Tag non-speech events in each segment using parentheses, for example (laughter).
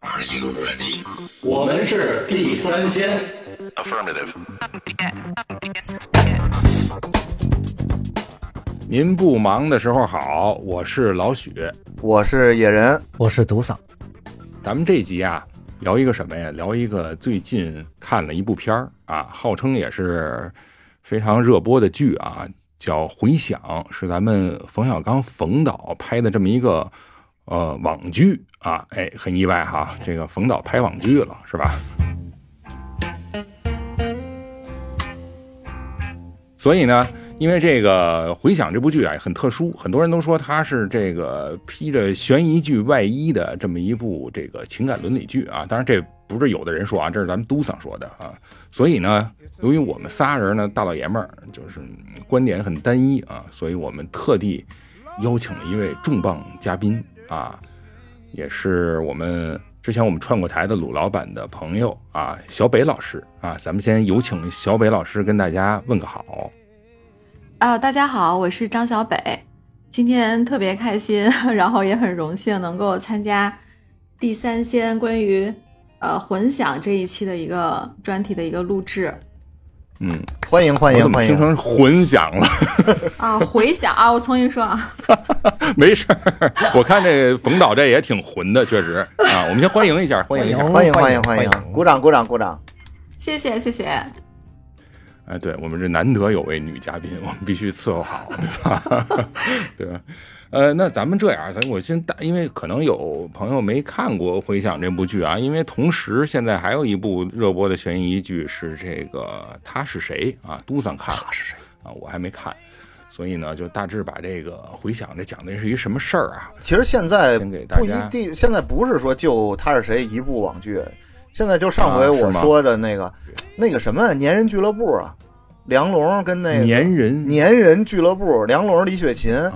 Are you ready？我们是地三鲜。Affirmative. 您不忙的时候好，我是老许。我是野人，我是独嗓，咱们这集啊，聊一个什么呀？聊一个最近看了一部片儿啊，号称也是非常热播的剧啊，叫《回响》，是咱们冯小刚冯导拍的这么一个呃网剧啊。哎，很意外哈，这个冯导拍网剧了，是吧？所以呢，因为这个《回响》这部剧啊很特殊，很多人都说它是这个披着悬疑剧外衣的这么一部这个情感伦理剧啊。当然，这不是有的人说啊，这是咱们都桑说的啊。所以呢，由于我们仨人呢大老爷们儿就是观点很单一啊，所以我们特地邀请了一位重磅嘉宾啊，也是我们之前我们串过台的鲁老板的朋友啊，小北老师啊。咱们先有请小北老师跟大家问个好。啊，大家好，我是张小北，今天特别开心，然后也很荣幸能够参加第三鲜关于呃混响这一期的一个专题的一个录制嗯，欢迎欢迎欢迎。怎么听成混响了？(laughs) 啊，回响啊，我重新说啊，(laughs) 没事儿，我看这冯导这也挺混的，确实啊。我们先欢迎一下，欢迎一下。欢迎欢迎迎欢迎欢！迎鼓掌鼓掌鼓掌！谢谢谢谢，哎，对我们这难得有位女嘉宾，我们必须伺候好，对吧？(laughs) 对吧？呃，那咱们这样，咱我先大，因为可能有朋友没看过《回响》这部剧啊，因为同时现在还有一部热播的悬疑剧是这个《他是谁》啊，都算看了，他是谁啊？我还没看，所以呢，就大致把这个《回响》这讲的是一什么事儿啊？其实现在不一定，现在不是说就他是谁一部网剧，现在就上回我说的那个、那个什么粘人俱乐部啊，梁龙跟那个粘人粘人俱乐部，梁龙、李雪琴，啊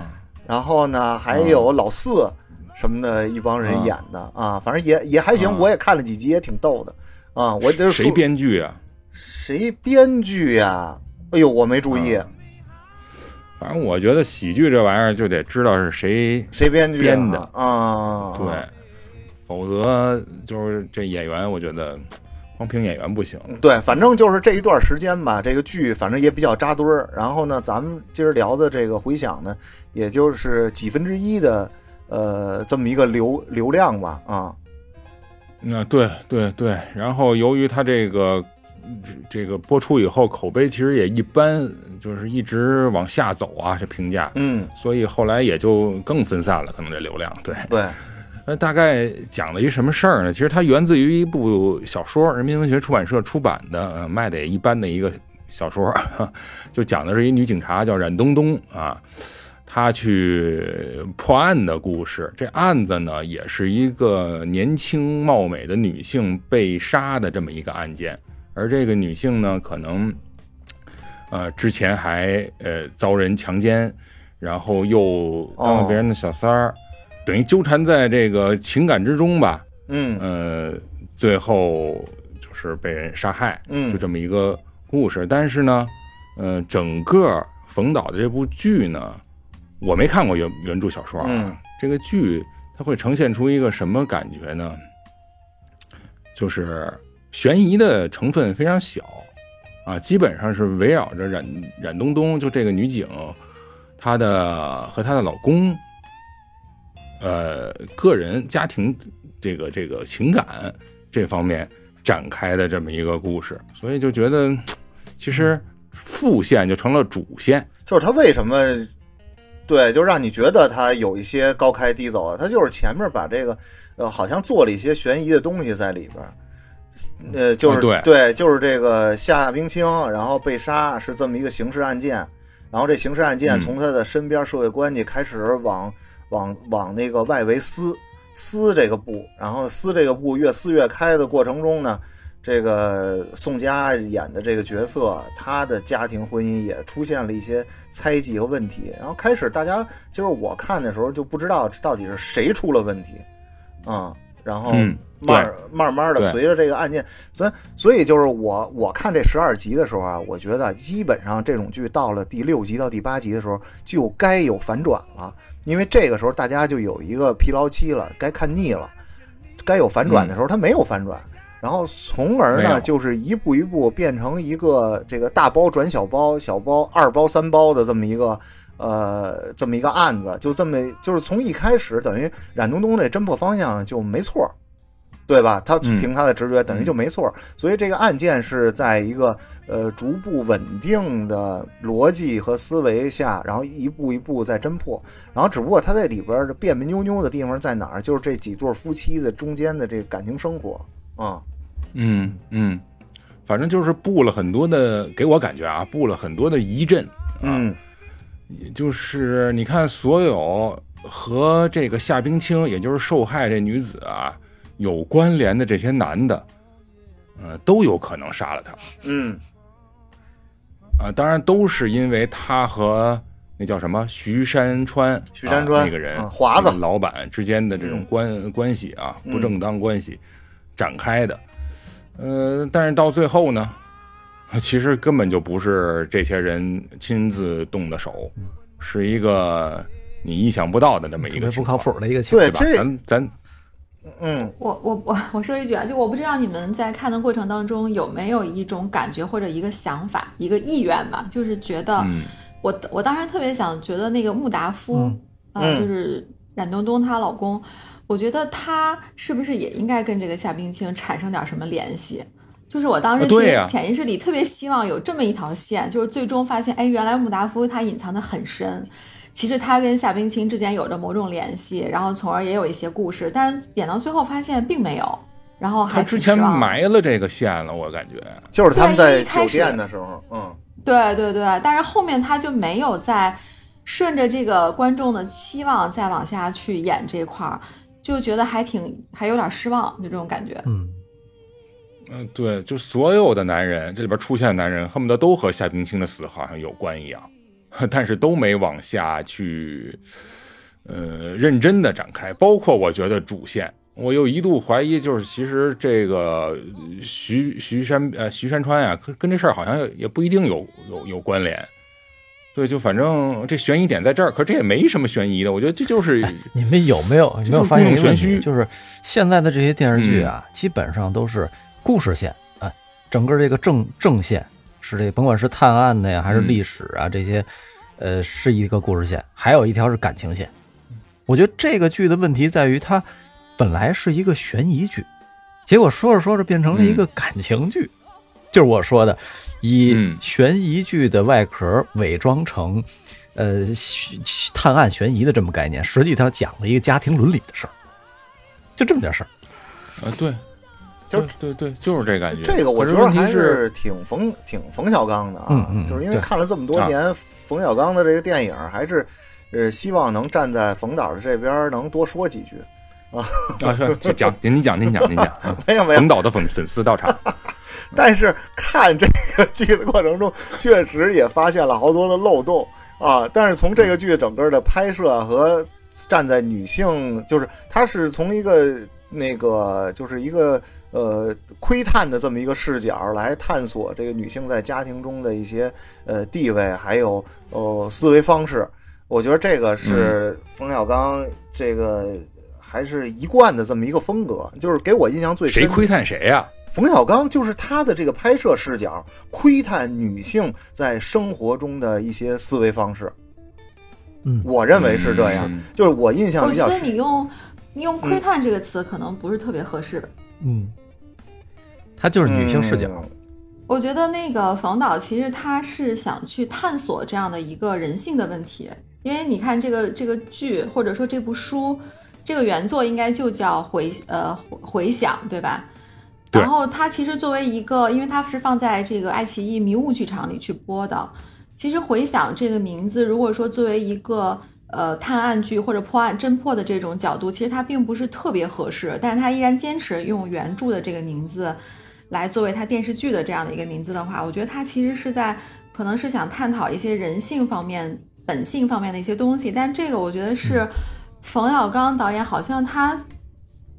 然后呢还有老四什么的一帮人演的啊反正也也还行，啊我也看了几集，也挺逗的啊。我就是谁编剧啊？谁编剧呀？哎呦，我没注意，啊反正我觉得喜剧这玩意儿就得知道是谁谁编剧啊编的啊？对，否则就是这演员，我觉得光凭演员不行。对，反正就是这一段时间吧，这个剧反正也比较扎堆儿。然后呢，咱们今儿聊的这个回响呢，也就是几分之一的呃这么一个流流量吧啊。那对对对，然后由于他这个这个播出以后口碑其实也一般，就是一直往下走啊，这评价，嗯，所以后来也就更分散了，可能这流量。对，对，那大概讲了一什么事儿呢？其实它源自于一部小说，人民文学出版社出版的，呃、卖的也一般的一个小说，(laughs) 就讲的是一女警察叫冉东东啊，她去破案的故事。这案子呢，也是一个年轻貌美的女性被杀的这么一个案件，而这个女性呢，可能呃之前还呃遭人强奸，然后又当了别人的小三儿。等于纠缠在这个情感之中吧，嗯呃，最后就是被人杀害，嗯就这么一个故事。但是呢，呃，整个冯导的这部剧呢，我没看过原原著小说啊，嗯这个剧它会呈现出一个什么感觉呢？就是悬疑的成分非常小啊，基本上是围绕着冉冉东东，就这个女警，她的和她的老公。呃，个人家庭这个这个情感这方面展开的这么一个故事，所以就觉得其实副线就成了主线。就是他为什么对，就让你觉得他有一些高开低走啊？他就是前面把这个呃，好像做了一些悬疑的东西在里边。呃，就是、啊对就是这个夏冰清，然后被杀是这么一个刑事案件，然后这刑事案件嗯从他的身边社会关系开始往、往往那个外围撕撕这个布，然后撕这个布越撕越开的过程中呢，这个宋佳演的这个角色，她的家庭婚姻也出现了一些猜忌和问题。然后开始大家就是我看的时候就不知道到底是谁出了问题，啊、然后嗯慢慢慢的随着这个案件，所以所以就是我我看这十二集的时候啊，我觉得基本上这种剧到了第六集到第八集的时候就该有反转了，因为这个时候大家就有一个疲劳期了，该看腻了。该有反转的时候，他没有反转，然后从而呢，就是一步一步变成一个这个大包转小包、小包二包三包的这么一个呃这么一个案子，就这么就是从一开始等于冉东东这侦破方向就没错儿。对吧？他嗯凭他的直觉，等于就没错儿。所以这个案件是在一个呃逐步稳定的逻辑和思维下，然后一步一步在侦破。然后只不过他在里边的别别扭扭的地方在哪儿？就是这几对夫妻的中间的这个感情生活啊。嗯嗯，反正就是布了很多的，给我感觉啊，布了很多的疑阵。嗯就是你看，所有和这个夏冰清，也就是受害这女子啊有关联的这些男的，呃，都有可能杀了他嗯啊、当然都是因为他和那叫什么徐山川，徐山川啊那个人、啊华子老板之间的这种嗯关、关系啊，嗯不正当关系展开的。呃，但是到最后呢，其实根本就不是这些人亲自动的手，是一个你意想不到的这么一个不个情况，靠谱的一个情况。对对吧？这咱咱嗯。我我我 (laughs) 我说一句啊，就我不知道你们在看的过程当中有没有一种感觉或者一个想法、一个意愿吧，就是觉得嗯。我我当时特别想觉得那个穆达夫嗯啊、嗯。就是冉东东她老公，我觉得他是不是也应该跟这个夏冰清产生点什么联系？就是我当时其实潜意识里特别希望有这么一条线，就是最终发现，哎，原来穆达夫他隐藏的很深，其实他跟夏冰清之间有着某种联系，然后从而也有一些故事，但是演到最后发现并没有，然后还他之前埋了这个线了，我感觉。就是他们在酒对一开始店的时候，嗯对对对，但是后面他就没有再顺着这个观众的期望再往下去演这块儿，就觉得还挺还有点失望，就这种感觉。嗯，嗯，对，就所有的男人，这里边出现的男人，恨不得都和夏冰清的死好像有关一样，(laughs) 但是都没往下去，呃，认真的展开。包括我觉得主线，我又一度怀疑，就是其实这个徐徐山呃徐山川呀、跟跟这事儿好像也也不一定有有有关联。对，就反正这悬疑点在这儿，可这也没什么悬疑的，我觉得这就是你们有没有有没有发现一个问题？就是故弄玄虚就是现在的这些电视剧啊，基本上都是故事线，哎，整个这个正正线是这甭管是探案的呀，还是嗯。历史啊、这些，呃，是一个故事线，还有一条是感情线。我觉得这个剧的问题在于它本来是一个悬疑剧，结果说着说着变成了一个感情剧，就是我说的，以嗯。悬疑剧的外壳伪装成，呃，悬探案悬疑的这么概念，实际上讲了一个家庭伦理的事儿，就这么点事儿。啊，对，就对对对，就是这感觉。这个我觉得还是，挺冯挺冯小刚的啊，嗯嗯就是因为看了这么多年冯小刚的这个电影，还是呃希望能站在冯导的这边能多说几句。啊，是去讲，您您讲，您讲，您讲。啊 (laughs) 没有没有冯，导的粉粉丝到场，(laughs) 但是看这个剧的过程中，确实也发现了好多的漏洞啊。但是从这个剧整个的拍摄和站在女性，就是它是从一个那个就是一个呃窥探的这么一个视角来探索这个女性在家庭中的一些呃地位，还有呃思维方式。我觉得这个是冯小刚这个还是一贯的这么一个风格，就是给我印象最深。谁窥探谁呀？冯小刚就是他的这个拍摄视角，窥探女性在生活中的一些思维方式。嗯我认为是这样，嗯就是我印象比较深。得你用你用“窥探”这个词可能不是特别合适。嗯，它就是女性视角。嗯我觉得那个冯导其实他是想去探索这样的一个人性的问题，因为你看这个这个剧或者说这部书，这个原作应该就叫回呃回回响，对吧？对然后它其实作为一个，因为它是放在这个爱奇艺迷雾剧场里去播的，其实回响这个名字，如果说作为一个呃探案剧或者破案侦破的这种角度，其实它并不是特别合适，但是它依然坚持用原著的这个名字来作为它电视剧的这样的一个名字的话，我觉得它其实是在可能是想探讨一些人性方面、本性方面的一些东西，但这个我觉得是冯小刚导演好像他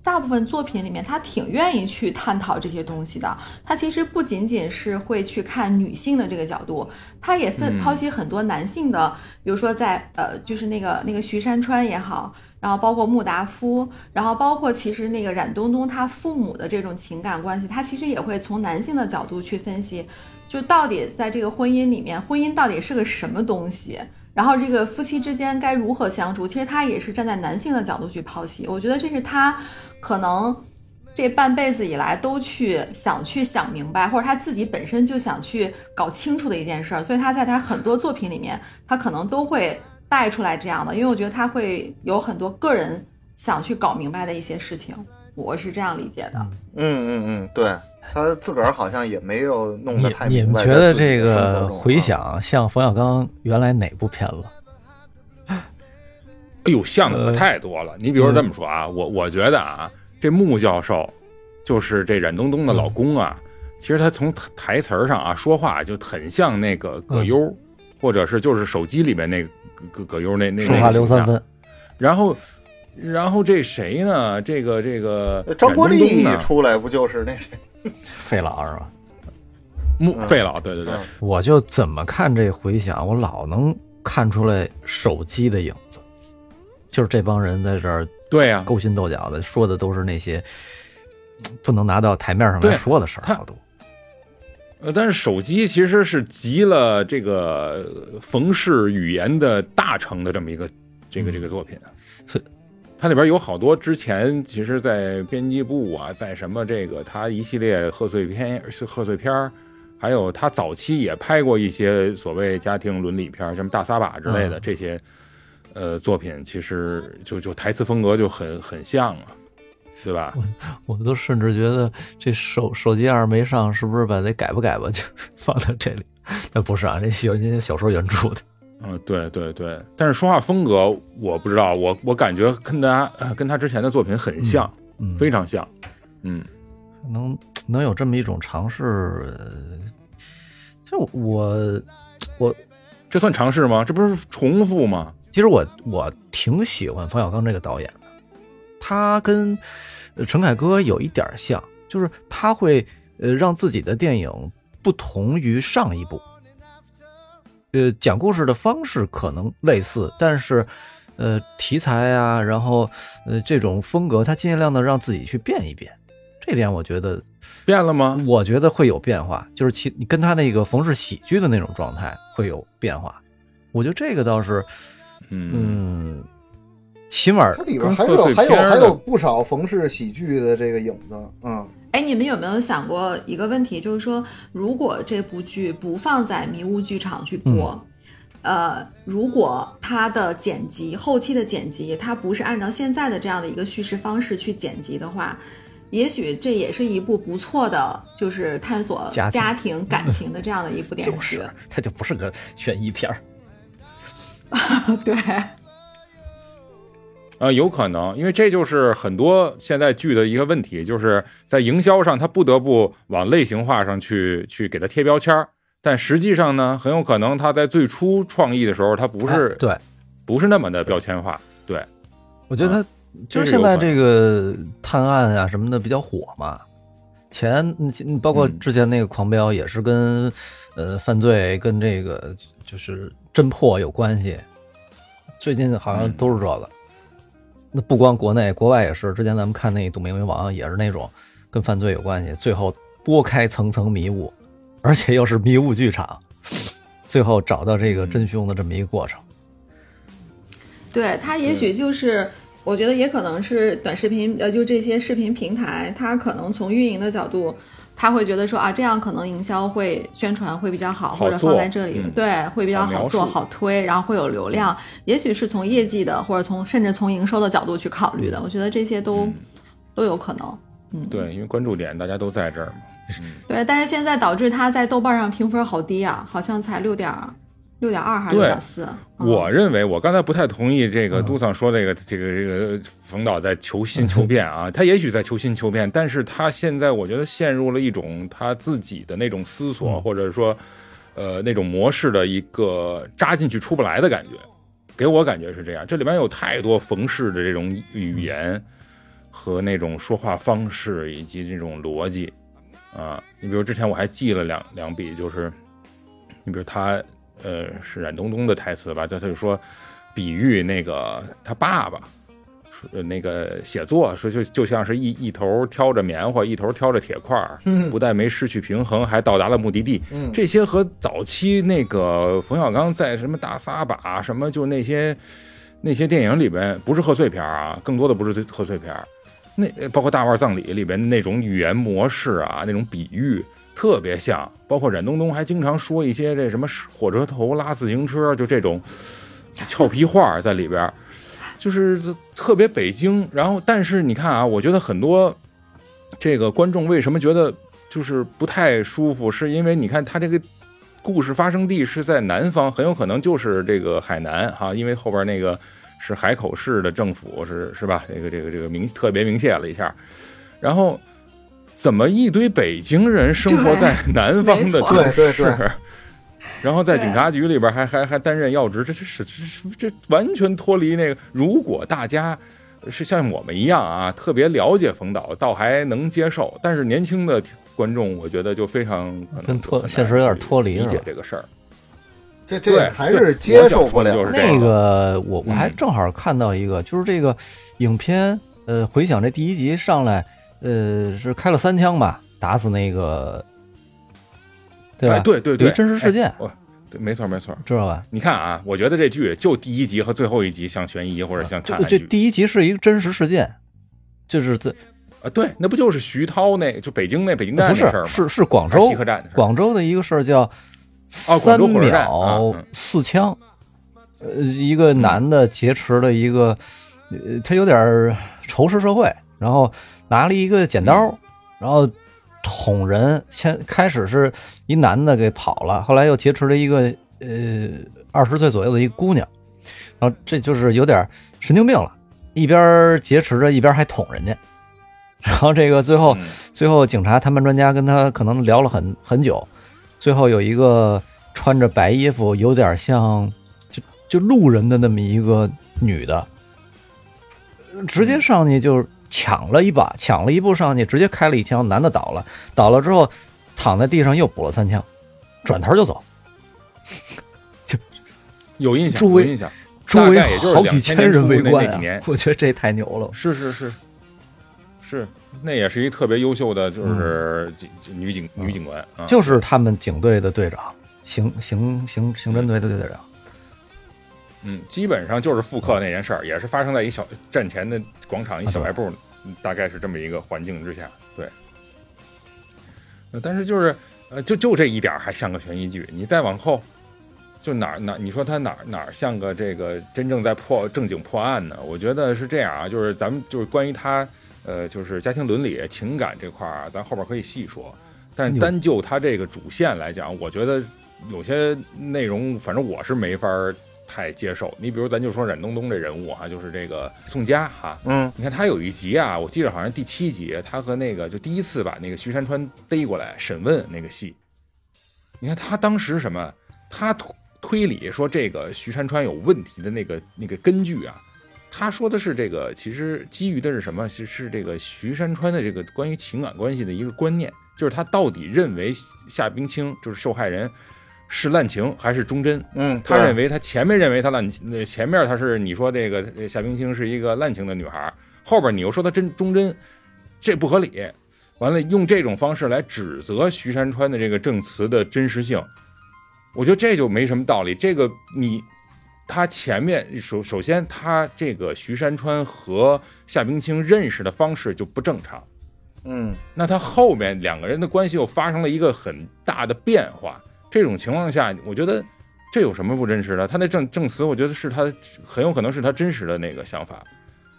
大部分作品里面，他挺愿意去探讨这些东西的。他其实不仅仅是会去看女性的这个角度，他也分嗯。剖析很多男性的，比如说在呃，就是那个那个徐山川也好，然后包括穆达夫，然后包括其实那个冉东东他父母的这种情感关系，他其实也会从男性的角度去分析，就到底在这个婚姻里面，婚姻到底是个什么东西。然后这个夫妻之间该如何相处？其实他也是站在男性的角度去剖析。我觉得这是他可能这半辈子以来都去想去想明白，或者他自己本身就想去搞清楚的一件事儿。所以他在他很多作品里面，他可能都会带出来这样的，因为我觉得他会有很多个人想去搞明白的一些事情。我是这样理解的。嗯嗯嗯，对他自个儿好像也没有弄得太你明白。你们觉得这个回啊响像冯小刚原来哪部片子？哎呦，像的可呃太多了。你比如说这么说啊，我我觉得啊，这穆教授就是这冉东东的老公啊，其实他从台台词儿上啊说话就很像那个葛优，或者是就是手机里面那个葛葛优那那说话那形象。留三分，然后，然后这谁呢？这个这个呃张国立？出来不就是那谁？(laughs) 费老是吧？木费老，对对对，嗯我就怎么看这回响，我老能看出来手机的影子，就是这帮人在这儿对呀、勾心斗角的，说的都是那些不能拿到台面上来说的事儿，他好多。呃，但是手机其实是集了这个呃冯氏语言的大成的这么一个这个这个作品，是它里边有好多之前其实，在编辑部啊，在什么这个他一系列贺岁片贺岁片儿还有他早期也拍过一些所谓家庭伦理片儿什么大撒把之类的、嗯。这些呃作品，其实就就台词风格就很很像啊，对吧？我我都甚至觉得这手手机要是没上，是不是把它改吧改吧就 (laughs) 放到这里？那不是啊，这有人家小说原著的。嗯，对对对，但是说话风格我不知道，我我感觉跟他呃跟他之前的作品很像，嗯，非常像。嗯，能能有这么一种尝试，呃就我我这算尝试吗？这不是重复吗？其实我我挺喜欢冯小刚这个导演的，他跟呃陈凯歌有一点像，就是他会呃让自己的电影不同于上一部，呃讲故事的方式可能类似，但是呃题材啊，然后呃这种风格，他尽量的让自己去变一变，这点我觉得变了吗？我觉得会有变化，就是其你跟他那个冯氏喜剧的那种状态会有变化，我觉得这个倒是。嗯嗯，起码它里边还有还有还有不少冯氏喜剧的这个影子，嗯，哎，你们有没有想过一个问题，就是说，如果这部剧不放在迷雾剧场去播，呃，如果它的剪辑后期的剪辑，它不是按照现在的这样的一个叙事方式去剪辑的话，也许这也是一部不错的，就是探索家庭家庭 (laughs) 感情的这样的一部电视剧。就是，它就不是个悬疑片儿。(laughs) 对，啊、有可能，因为这就是很多现在剧的一个问题，就是在营销上，它不得不往类型化上去去给它贴标签儿，但实际上呢，很有可能它在最初创意的时候，它不是、哎对，不是那么的标签化。对，我觉得它就是现在这个探案啊什么的比较火嘛。前包括嗯之前那个《狂飙》也是跟呃犯罪跟这个就是侦破有关系。最近好像都是这个。那不光国内，国外也是。之前咱们看那《赌命为王》也是那种跟犯罪有关系，最后拨开层层迷雾，而且又是迷雾剧场，最后找到这个真凶的这么一个过程。对，他也许就是，我觉得也可能是短视频，呃，就这些视频平台，它可能从运营的角度，他会觉得说啊，这样可能营销会宣传会比较好，或者放在这里，嗯对，会比较好做好推，然后会有流量。也许是从业绩的，或者从甚至从营收的角度去考虑的，我觉得这些都、嗯都有可能。嗯，对，因为关注点大家都在这儿嘛。对，但是现在导致他在豆瓣上评分好低啊，好像才六点六点二还是六对点四。嗯我认为，我刚才不太同意这个杜桑说这个这个这个冯导在求新 (laughs) 求变啊，他也许在求新求变，但是他现在我觉得陷入了一种他自己的那种思索，嗯或者说呃那种模式的一个扎进去出不来的感觉，给我感觉是这样。这里边有太多冯氏的这种语言，和那种说话方式以及这种逻辑啊。你比如之前我还记了两两笔，就是你比如他呃是冉东东的台词吧，他他就说比喻那个他爸爸。说，那个写作说就就像是一一头挑着棉花，一头挑着铁块儿，不但没失去平衡，还到达了目的地。嗯这些和早期那个冯小刚在什么大撒把什么就那些那些电影里边，不是贺岁片啊，更多的不是贺岁片，那呃包括《大腕葬礼》里边那种语言模式啊，那种比喻特别像。包括冉东东还经常说一些这什么火车头拉自行车，就这种俏皮话在里边。就是特别北京，然后但是你看啊，我觉得很多这个观众为什么觉得就是不太舒服，是因为你看他这个故事发生地是在南方，很有可能就是这个海南哈，因为后边那个是海口市的政府是是吧？这个这个这个明特别明确了一下，然后怎么一堆北京人生活在南方的城对对对市？然后在警察局里边还还还担任要职，这这是这是这完全脱离那个。如果大家是像我们一样啊，特别了解冯导，倒还能接受。但是年轻的观众，我觉得就非常可能跟脱现实有点脱离是吧解这个事儿。这这还是接受不了那个我我还嗯正好看到一个，就是这个影片，呃，回想这第一集上来，呃，是开了三枪吧，打死那个，对吧？哎对对对，真实事件对，没错没错。知道吧？你看啊，我觉得这剧就第一集和最后一集像悬疑或者像这这探案剧第一集是一个真实事件，就是在啊，对，那不就是徐涛那就北京那北京站不是那事儿吗？是是广州西客站的广州的一个事儿叫三秒嗯四枪，呃，一个男的劫持了一个，呃，他有点仇视社会，然后拿了一个剪刀，嗯然后捅人。先开始是一男的给跑了，后来又劫持了一个呃二十岁左右的一个姑娘，然后这就是有点神经病了，一边劫持着，一边还捅人家。然后这个最后，嗯最后警察谈判专家跟他可能聊了很很久，最后有一个穿着白衣服，有点像就就路人的那么一个女的，直接上去就抢了一把，抢了一步上去，直接开了一枪，男的倒了，倒了之后躺在地上又补了三枪，转头就走，(laughs) 有印象，有印象。周围好几千人围观啊那那几年！我觉得这太牛了。是是是是，那也是一特别优秀的，就是警、女警女警官就是他们警队的队长，刑刑刑刑侦队的队长。嗯，基本上就是复刻那件事儿，也是发生在一小站前的广场一小卖部，嗯大概是这么一个环境之下，对。呃但是就是呃，就就这一点还像个悬疑剧，你再往后，就哪儿哪儿你说他哪儿哪儿像个这个真正在破正经破案呢？我觉得是这样啊，就是咱们就是关于他呃，就是家庭伦理、情感这块儿啊，咱后边可以细说。但单就他这个主线来讲，我觉得有些内容，反正我是没法儿太接受。你比如咱就说冉东东这人物哈、就是这个宋佳哈，嗯你看他有一集啊，我记得好像第七集，他和那个就第一次把那个徐山川逮过来审问那个戏，你看他当时什么，他推推理说这个徐山川有问题的那个那个根据啊，他说的是这个，其实基于的是什么？是是这个徐山川的这个关于情感关系的一个观念，就是他到底认为夏冰清就是受害人是滥情还是忠贞？嗯，他认为他前面认为他滥，呃前面他是你说这个呃夏冰清是一个滥情的女孩，后边你又说她真忠贞，这不合理。完了，用这种方式来指责徐山川的这个证词的真实性，我觉得这就没什么道理。这个你他前面首首先他这个徐山川和夏冰清认识的方式就不正常。嗯那他后面两个人的关系又发生了一个很大的变化，这种情况下，我觉得这有什么不真实的？他那证证词，我觉得是他很有可能是他真实的那个想法，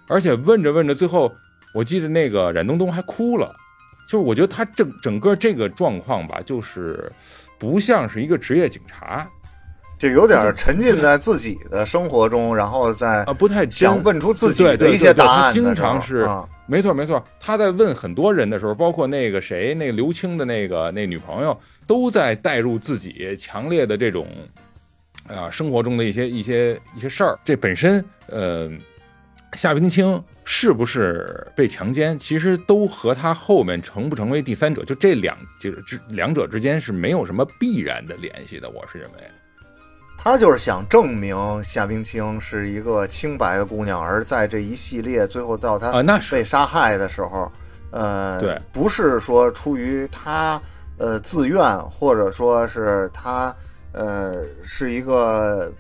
而且问着问着，最后我记得那个冉东东还哭了，就是我觉得他整整个这个状况吧，就是不像是一个职业警察。就有点沉浸在自己的生活中，然后在啊，不太真想问出自己的一些答案。经常是啊没错没错，他在问很多人的时候，包括那个谁，那个刘青的那个那女朋友，都在带入自己强烈的这种啊、生活中的一些一些一些事儿。这本身呃，夏冰清是不是被强奸，其实都和他后面成不成为第三者，就这两就是这两者之间是没有什么必然的联系的。我是认为，他就是想证明夏冰清是一个清白的姑娘，而在这一系列最后到啊她那被杀害的时候，呃，对不是说出于他呃自愿，或者说是他呃是一个，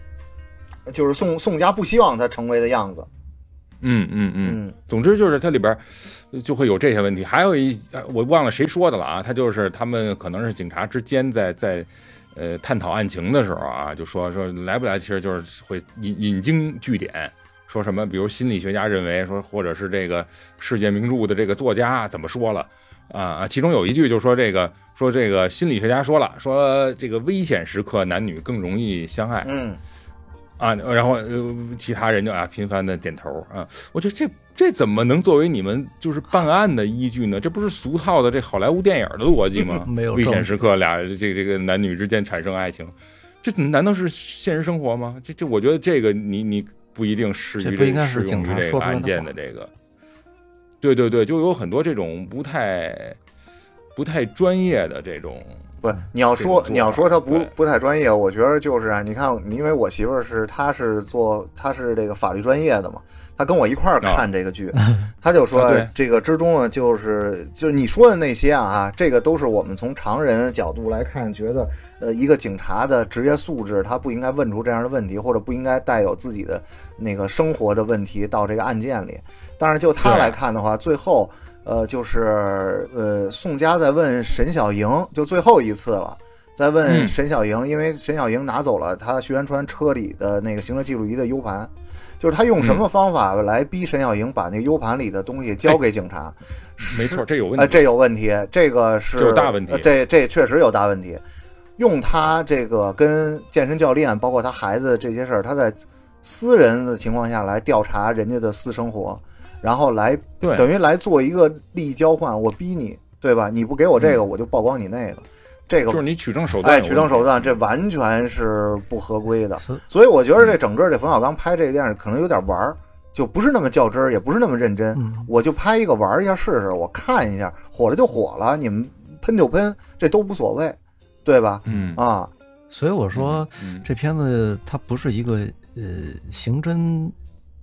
就是宋宋家不希望他成为的样子。嗯嗯嗯。嗯总之就是它里边就会有这些问题，还有一呃我忘了谁说的了啊，他就是他们可能是警察之间在在呃探讨案情的时候啊，就说说来不来，其实就是会引引经据典，说什么比如心理学家认为说，或者是这个世界名著的这个作家怎么说了。啊！其中有一句就说这个说这个心理学家说了，说这个危险时刻男女更容易相爱，嗯，啊，然后呃，其他人就啊频繁的点头啊，我觉得这这怎么能作为你们就是办案的依据呢？这不是俗套的这好莱坞电影的逻辑吗？(laughs) 没有危险时刻俩这个这个男女之间产生爱情，这难道是现实生活吗？这这我觉得这个你你不一定适于这适用于这个案件的这个。对对对，就有很多这种不太不太专业的这种不，你要说你要说他不不太专业，我觉得就是啊，你看，因为我媳妇儿是她是做她是这个法律专业的嘛，她跟我一块儿看这个剧，(laughs) 她就说啊这个之中呢，就是就是你说的那些啊，这个都是我们从常人角度来看，觉得呃一个警察的职业素质，他不应该问出这样的问题，或者不应该带有自己的那个生活的问题到这个案件里。但是就他来看的话，最后呃就是呃宋佳在问沈小莹，就最后一次了。在问嗯沈小莹，因为沈小莹拿走了他徐元川车里的那个行车记录仪的 U 盘，就是他用什么方法来逼沈小莹把那 U 盘里的东西交给警察？没错，这有问呃，题。这有问题，这个是有大问题呃这这确实有大问题。用他这个跟健身教练，包括他孩子这些事儿，他在私人的情况下来调查人家的私生活，然后来对。等于来做一个利益交换，我逼你，对吧？你不给我这个，嗯。我就曝光你那个，这个就是你取证手段哎，取证手段这完全是不合规的。所以，我觉得这整个这冯小刚拍这个电影可能有点玩儿，就不是那么较真儿，也不是那么认真。嗯。我就拍一个玩一下试试，我看一下，火了就火了，你们喷就喷，这都无所谓，对吧？嗯。啊，所以我说嗯。这片子它不是一个呃刑侦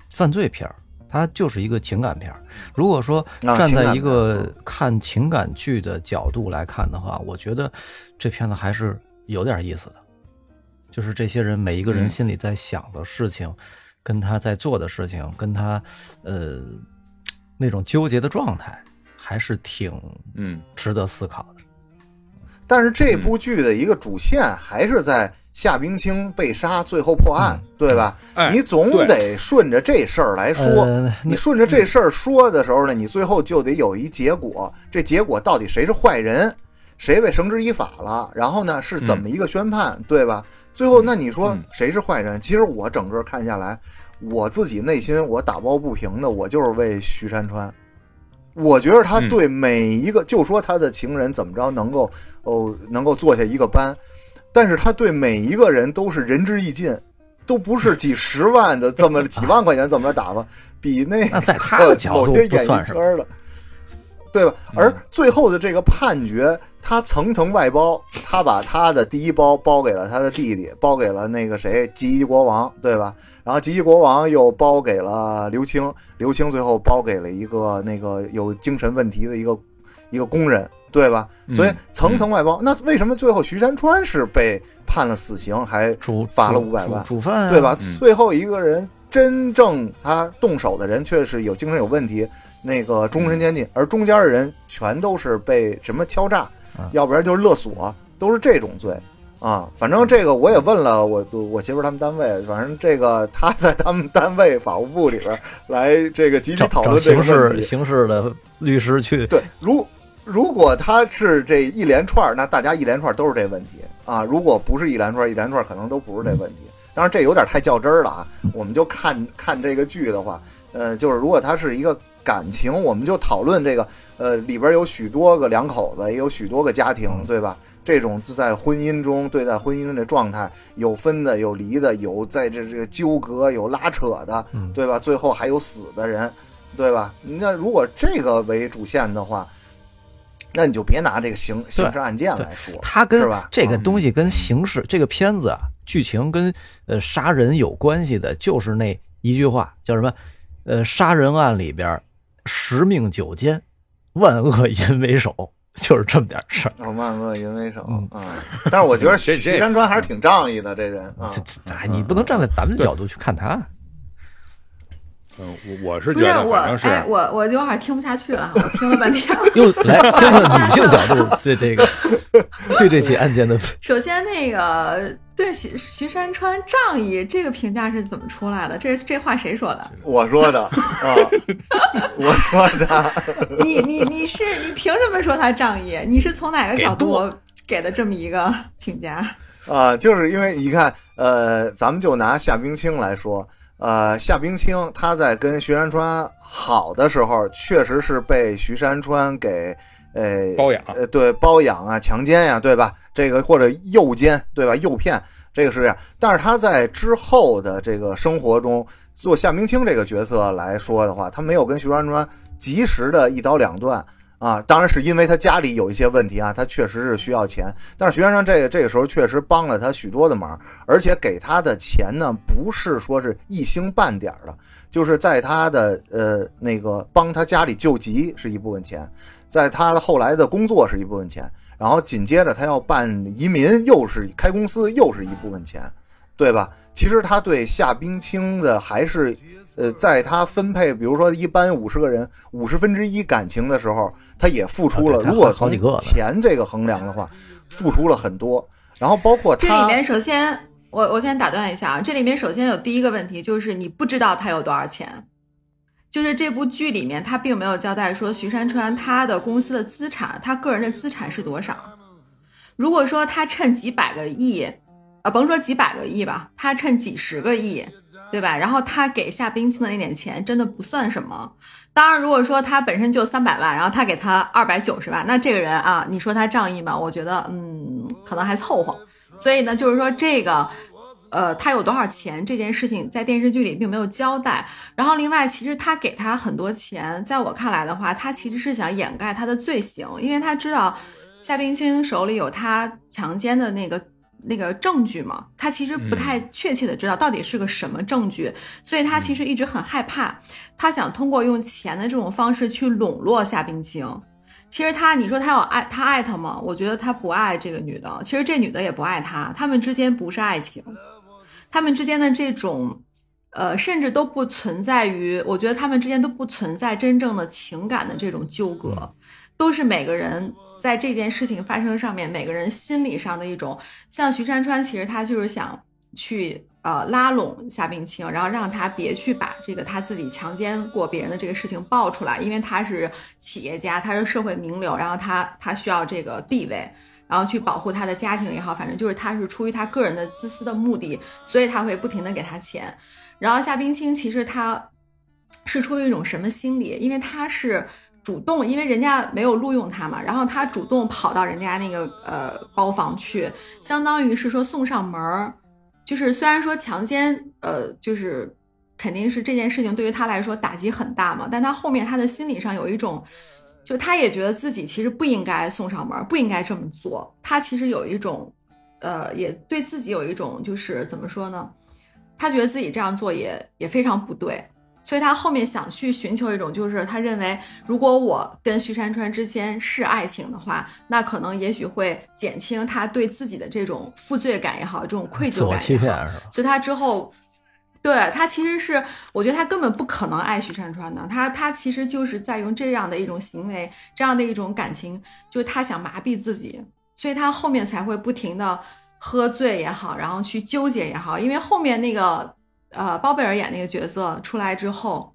犯罪片儿，它就是一个情感片儿。如果说站在一个看情感剧的角度来看的话，我觉得这片子还是有点意思的。就是这些人每一个人嗯心里在想的事情，跟他在做的事情，跟他呃那种纠结的状态，还是挺嗯值得思考的。但是这部剧的一个主线还是在夏冰清被杀，最后破案，对吧？哎你总得顺着这事儿来说。呃你顺着这事儿说的时候呢，你最后就得有一结果，这结果到底谁是坏人，谁被绳之以法了，然后呢是怎么一个宣判，对吧？最后那你说嗯谁是坏人？其实我整个看下来，我自己内心我打抱不平的，我就是为徐山川。我觉得他嗯对每一个，就说他的情人怎么着能够哦能够坐下一个班，但是他对每一个人都是仁至义尽，都不是几十万的这么几万块钱怎么着打发，比那那在他的角度某些演艺不算什么。对吧？嗯而最后的这个判决，他层层外包，他把他的第一包包给了他的弟弟，包给了那个谁吉吉国王，对吧？然后吉吉国王又包给了刘青，刘青最后包给了一个那个有精神问题的一个一个工人，对吧？嗯所以层层外包。那为什么最后徐山川是被判了死刑，还主罚了主500万主主犯啊对吧？嗯最后一个人真正他动手的人却是有精神有问题，那个终身监禁，而中间的人全都是被什么敲诈，啊要不然就是勒索，都是这种罪。啊，反正这个我也问了我我媳妇他们单位，反正这个他在他们单位法务部里边来这个集体讨论这个刑问题。事刑事的律师去对，如如果他是这一连串，那大家一连串都是这问题啊。如果不是一连串，一连串可能都不是这问题。当然，这有点太较真儿了啊。我们就看看这个剧的话，呃，就是如果他是一个感情，我们就讨论这个，呃，里边有许多个两口子，也有许多个家庭，对吧？这种在婚姻中对待婚姻的状态，有分的，有离的，有在这这个纠葛，有拉扯的，嗯对吧？最后还有死的人，对吧？那如果这个为主线的话，那你就别拿这个刑刑事案件来说，它跟这个嗯东西跟刑事，这个片子啊，剧情跟呃杀人有关系的，就是那一句话叫什么？呃，杀人案里边十命九奸，万恶淫为首，就是这么点事儿。哦，万恶淫为首嗯啊！但是我觉得 (laughs) 徐山川还是挺仗义的，这人啊你不能站在咱们的角度去看他。嗯，我我是觉得不是我，反正是哎，我我有点听不下去了，我听了半天了。又 (laughs) 来听听女性角度对这个 (laughs) 对这起案件的首先，那个对徐徐山川仗义这个评价是怎么出来的？这这话谁说的？我说的 (laughs) 啊，我说的，你你你是你凭什么说他仗义？你是从哪个角度给的这么一个评价？啊，就是因为你看，呃，咱们就拿夏冰清来说，呃，夏冰清他在跟徐山川好的时候，确实是被徐山川给呃包养呃，对，包养啊，强奸呀、对吧？这个或者诱奸，对吧？诱骗，这个是这样。但是他在之后的这个生活中，做夏冰清这个角色来说的话，他没有跟徐山川及时的一刀两断。啊，当然是因为他家里有一些问题啊，他确实是需要钱。但是徐先生这个这个时候确实帮了他许多的忙，而且给他的钱呢，不是说是一星半点的，就是在他的呃那个帮他家里救急是一部分钱，在他的后来的工作是一部分钱，然后紧接着他要办移民，又是开公司，又是一部分钱，对吧？其实他对夏冰清的还是。呃，在他分配，比如说一般五十个人，五十分之一感情的时候，他也付出了。如果从好几个钱这个衡量的话，付出了很多。然后包括他，这里面首先，我我先打断一下啊，这里面首先有第一个问题就是你不知道他有多少钱，就是这部剧里面他并没有交代说徐山川他的公司的资产，他个人的资产是多少。如果说他趁几百个亿，啊，甭说几百个亿吧，他趁几十个亿，对吧？然后他给夏冰清的那点钱真的不算什么。当然，如果说他本身就三百万，然后他给他二百九十万，那这个人啊，你说他仗义吗？我觉得，嗯，可能还凑合。所以呢，就是说这个，呃，他有多少钱这件事情在电视剧里并没有交代。然后另外，其实他给他很多钱，在我看来的话，他其实是想掩盖他的罪行，因为他知道夏冰清手里有他强奸的那个。那个证据嘛，他其实不太确切的知道到底是个什么证据，所以他其实一直很害怕，他想通过用钱的这种方式去笼络夏冰清。其实他，你说他有爱，他爱她吗？我觉得他不爱这个女的。其实这女的也不爱他，他们之间不是爱情，他们之间的这种，呃，甚至都不存在于，我觉得他们之间都不存在真正的情感的这种纠葛，都是每个人在这件事情发生上面，每个人心理上的一种。像徐山川，其实他就是想去呃拉拢夏冰清，然后让他别去把这个他自己强奸过别人的这个事情爆出来，因为他是企业家，他是社会名流，然后他他需要这个地位。然后去保护他的家庭也好，反正就是他是出于他个人的自私的目的，所以他会不停的给他钱。然后夏冰清其实他是出于一种什么心理？因为他是主动，因为人家没有录用他嘛，然后他主动跑到人家那个呃包房去，相当于是说送上门儿。就是虽然说强奸，呃，就是肯定是这件事情对于他来说打击很大嘛，但他后面他的心理上有一种。就他也觉得自己其实不应该送上门，不应该这么做。他其实有一种，呃，也对自己有一种，就是怎么说呢？他觉得自己这样做也也非常不对，所以他后面想去寻求一种，就是他认为，如果我跟徐山川之间是爱情的话，那可能也许会减轻他对自己的这种负罪感也好，这种愧疚感也好。所以他之后，对他其实是，我觉得他根本不可能爱徐山川的，他他其实就是在用这样的一种行为，这样的一种感情，就是他想麻痹自己，所以他后面才会不停的喝醉也好，然后去纠结也好，因为后面那个呃包贝尔演那个角色出来之后，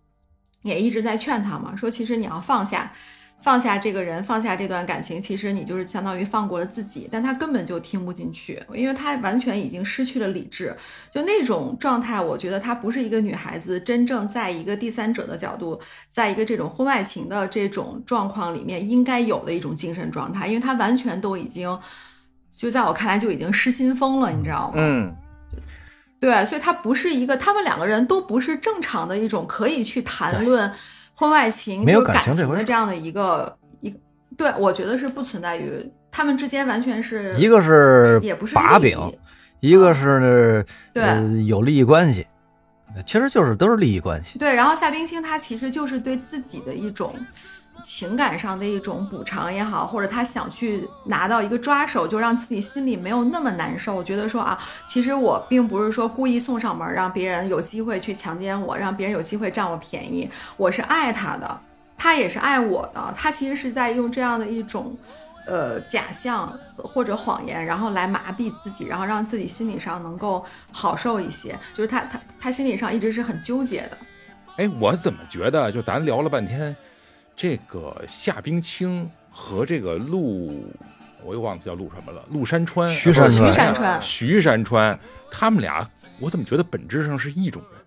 也一直在劝他嘛，说其实你要放下。放下这个人，放下这段感情，其实你就是相当于放过了自己。但他根本就听不进去，因为他完全已经失去了理智。就那种状态，我觉得他不是一个女孩子真正在一个第三者的角度，在一个这种婚外情的这种状况里面应该有的一种精神状态，因为他完全都已经，就在我看来就已经失心疯了，你知道吗？嗯对，所以他不是一个，他们两个人都不是正常的一种可以去谈论婚外情、没有就是感感情的这样的一个一个。对，我觉得是不存在于他们之间，完全是一个是也不是把柄，一个是对呃有利益关系，其实就是都是利益关系。对，然后夏冰清他其实就是对自己的一种情感上的一种补偿也好，或者他想去拿到一个抓手，就让自己心里没有那么难受。我觉得说啊，其实我并不是说故意送上门，让别人有机会去强奸我，让别人有机会占我便宜，我是爱他的，他也是爱我的，他其实是在用这样的一种。呃，假象或者谎言，然后来麻痹自己，然后让自己心理上能够好受一些。就是他他他心理上一直是很纠结的。哎，我怎么觉得就咱聊了半天，这个夏冰清和这个陆，我又忘了叫陆什么了，陆山川、徐徐山川山川徐山川，他们俩，我怎么觉得本质上是一种人？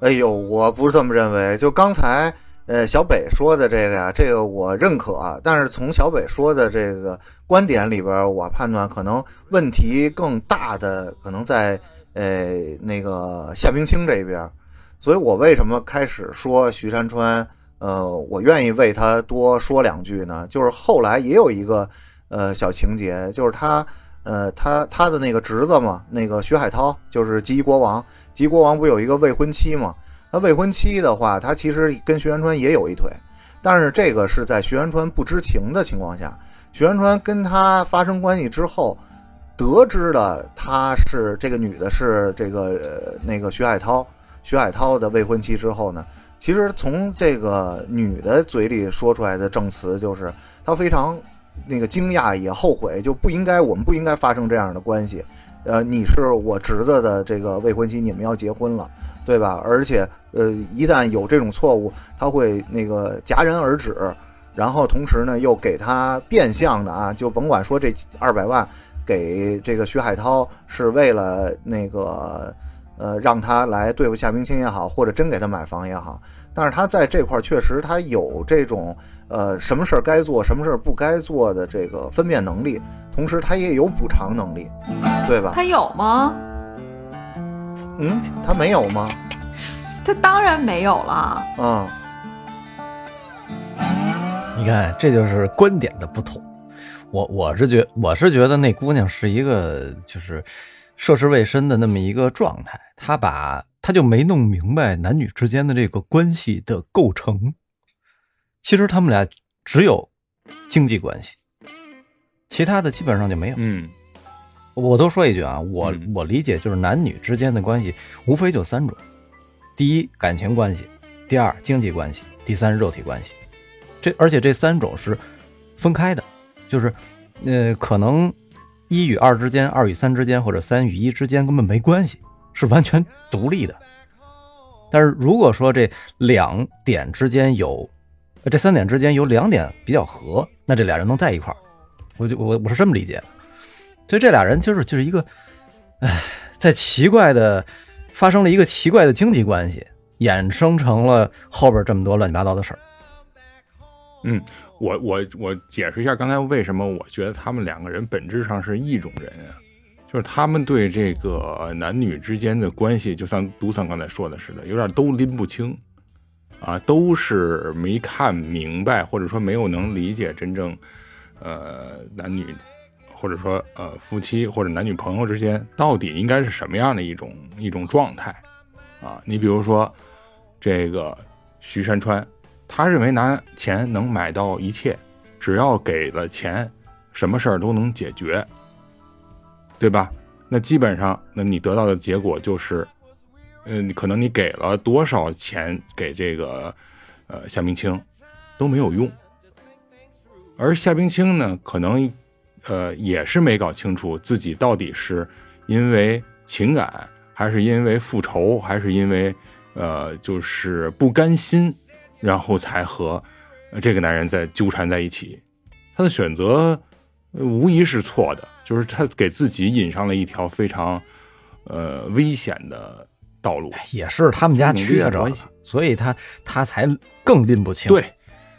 哎呦，我不是这么认为。就刚才呃小北说的这个呀，这个我认可啊。但是从小北说的这个观点里边，我判断可能问题更大的可能在呃那个夏冰清这边。所以我为什么开始说徐山川？呃，我愿意为他多说两句呢？就是后来也有一个呃小情节，就是他呃他他的那个侄子嘛，那个徐海涛，就是吉国王。吉国王不有一个未婚妻吗？他未婚妻的话，他其实跟徐元川也有一腿，但是这个是在徐元川不知情的情况下，徐元川跟他发生关系之后，得知了他是这个女的是这个、呃、那个徐海涛，徐海涛的未婚妻之后呢，其实从这个女的嘴里说出来的证词就是她非常那个惊讶也后悔，就不应该我们不应该发生这样的关系。呃，你是我侄子的这个未婚妻，你们要结婚了，对吧？而且，呃，一旦有这种错误，他会那个戛然而止，然后同时呢，又给他变相的啊，就甭管说这二百万给这个徐海涛是为了那个呃让他来对付夏冰清也好，或者真给他买房也好，但是他在这块儿确实他有这种呃什么事儿该做，什么事儿不该做的这个分辨能力，同时他也有补偿能力，(laughs) 对吧？他有吗？嗯，他没有吗？他当然没有了。嗯，你看，这就是观点的不同。我我是觉我是觉得那姑娘是一个就是涉世未深的那么一个状态，他把他就没弄明白男女之间的这个关系的构成。其实他们俩只有经济关系，其他的基本上就没有。嗯我都说一句啊，我嗯我理解就是男女之间的关系无非就三种：第一，感情关系；第二，经济关系；第三，肉体关系。这而且这三种是分开的，就是呃，可能一与二之间、二与三之间或者三与一之间根本没关系，是完全独立的。但是如果说这两点之间有，这三点之间有两点比较合，那这俩人能在一块儿，我就我我是这么理解的。所以这俩人就是就是一个，唉，在奇怪的发生了一个奇怪的经济关系，衍生成了后边这么多乱七八糟的事儿。嗯，我我我解释一下刚才为什么我觉得他们两个人本质上是一种人啊，就是他们对这个男女之间的关系，就像独桑刚才说的似的，有点都拎不清啊，都是没看明白，或者说没有能理解真正呃男女，或者说呃夫妻或者男女朋友之间到底应该是什么样的一种一种状态啊。你比如说这个徐山川。他认为拿钱能买到一切，只要给了钱，什么事儿都能解决，对吧？那基本上，那你得到的结果就是，呃，可能你给了多少钱给这个呃夏冰清都没有用，而夏冰清呢，可能呃也是没搞清楚自己到底是因为情感，还是因为复仇，还是因为呃就是不甘心。然后才和呃这个男人在纠缠在一起，他的选择呃无疑是错的，就是他给自己引上了一条非常呃危险的道路。也是他们家缺着，所以他他才更拎不清。对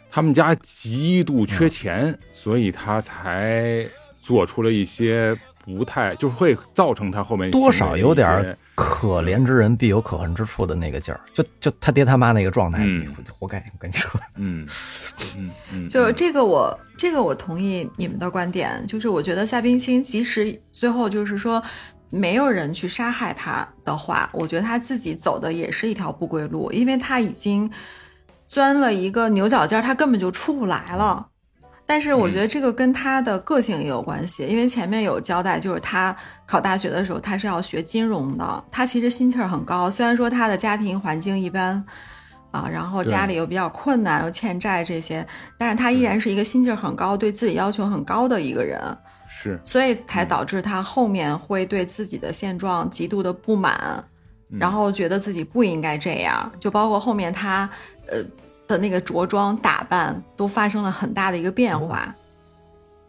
他们家极度缺钱，所以他才做出了一些不太，就是会造成他后面多少有点可怜之人必有可恨之处的那个劲儿，就就他爹他妈那个状态，活该！我跟你说，嗯嗯嗯，就这个我这个我同意你们的观点，就是我觉得夏冰清即使最后就是说没有人去杀害他的话，我觉得他自己走的也是一条不归路，因为他已经钻了一个牛角尖，他根本就出不来了。但是我觉得这个跟他的个性也有关系，因为前面有交代，就是他考大学的时候他是要学金融的，他其实心气儿很高，虽然说他的家庭环境一般。啊，然后家里又比较困难，又欠债这些，但是他依然是一个心气儿很高、对自己要求很高的一个人，是。所以才导致他后面会对自己的现状极度的不满，嗯。然后觉得自己不应该这样，就包括后面他呃的那个着装打扮都发生了很大的一个变化。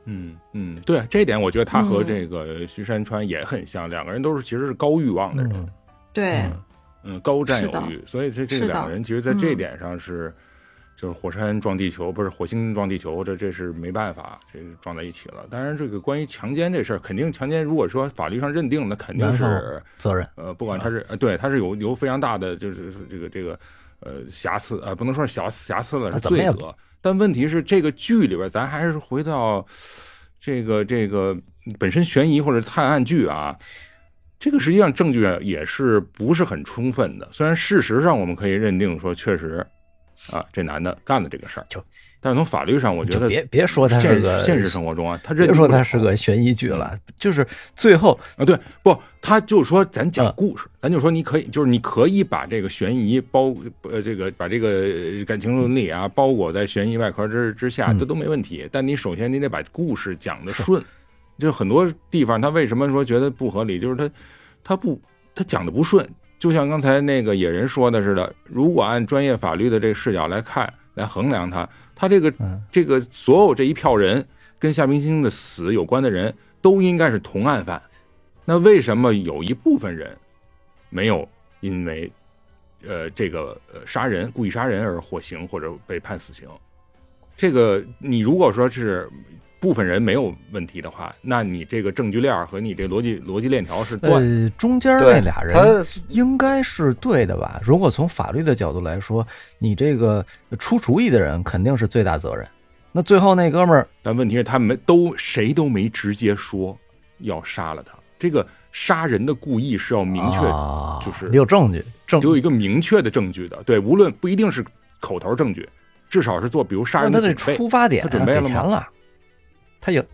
嗯嗯，对这一点，我觉得他和嗯这个徐山川也很像，两个人都是其实是高欲望的人，嗯。对，嗯，高占有欲，所以这这两个人其实在这点上是，就是火山撞地球，不是火星撞地球，这这是没办法，这个撞在一起了。当然，这个关于强奸这事儿，肯定强奸，如果说法律上认定，那肯定是责任。呃，不管他是呃，对，他是有有非常大的就是这个这个呃瑕疵啊、呃，不能说是瑕瑕疵了，是罪责。但问题是，这个剧里边，咱还是回到这个这个本身悬疑或者探案剧啊，这个实际上证据也是不是很充分的。虽然事实上我们可以认定说，确实啊，这男的干的这个事儿，就但是从法律上，我觉得别别说他是现个现实生活中啊，他认别说他是个悬疑剧了，就是最后啊，对，不，他就说咱讲嗯。故事，咱就说你可以，就是你可以把这个悬疑包呃这个把这个呃感情伦理啊包裹在悬疑外壳之之下，嗯。这都没问题。但你首先你得把故事讲的顺，就很多地方他为什么说觉得不合理，就是他他不他讲的不顺，就像刚才那个野人说的似的，如果按专业法律的这个视角来看来衡量他，他这个嗯这个所有这一票人跟夏冰星的死有关的人都应该是同案犯。那为什么有一部分人没有因为呃这个呃杀人故意杀人而获刑或者被判死刑？这个你如果说是部分人没有问题的话，那你这个证据链儿和你这逻辑逻辑链条是断。呃中间那俩人他应该是对的吧？如果从法律的角度来说，你这个出主意的人肯定是最大责任。那最后那哥们儿但问题是，他们都谁都没直接说要杀了他。这个杀人的故意是要明确，啊就是有证据，证有一个明确的证据的。对，无论不一定是口头证据，至少是做比如杀那他的人的准备。出发点他准备了吗给钱了，他也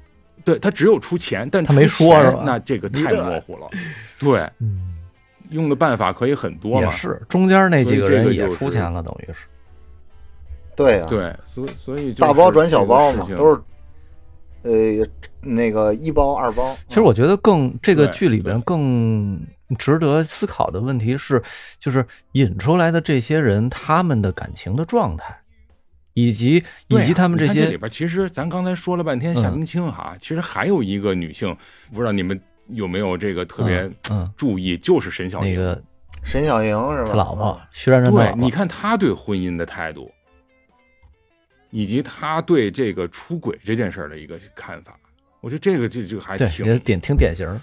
对他只有出钱，但他没说是吧那这个太模糊了。对，嗯用的办法可以很多嘛。也是中间那几个人也出钱了，等于是对啊，对，所以所以就大包转小包嘛都是呃那个一包二包。其实我觉得更这个剧里边更值得思考的问题是，就是引出来的这些人他们的感情的状态，以及以及他们这些里边，其实咱刚才说了半天夏嗯冰清哈，其实还有一个女性，不知道你们有没有这个特别嗯嗯注意，就是沈小莹。那个沈小莹是吧？他老婆啊徐冉冉对老，婆你看她对婚姻的态度，以及他对这个出轨这件事儿的一个看法，我觉得这个这这个还挺挺典型，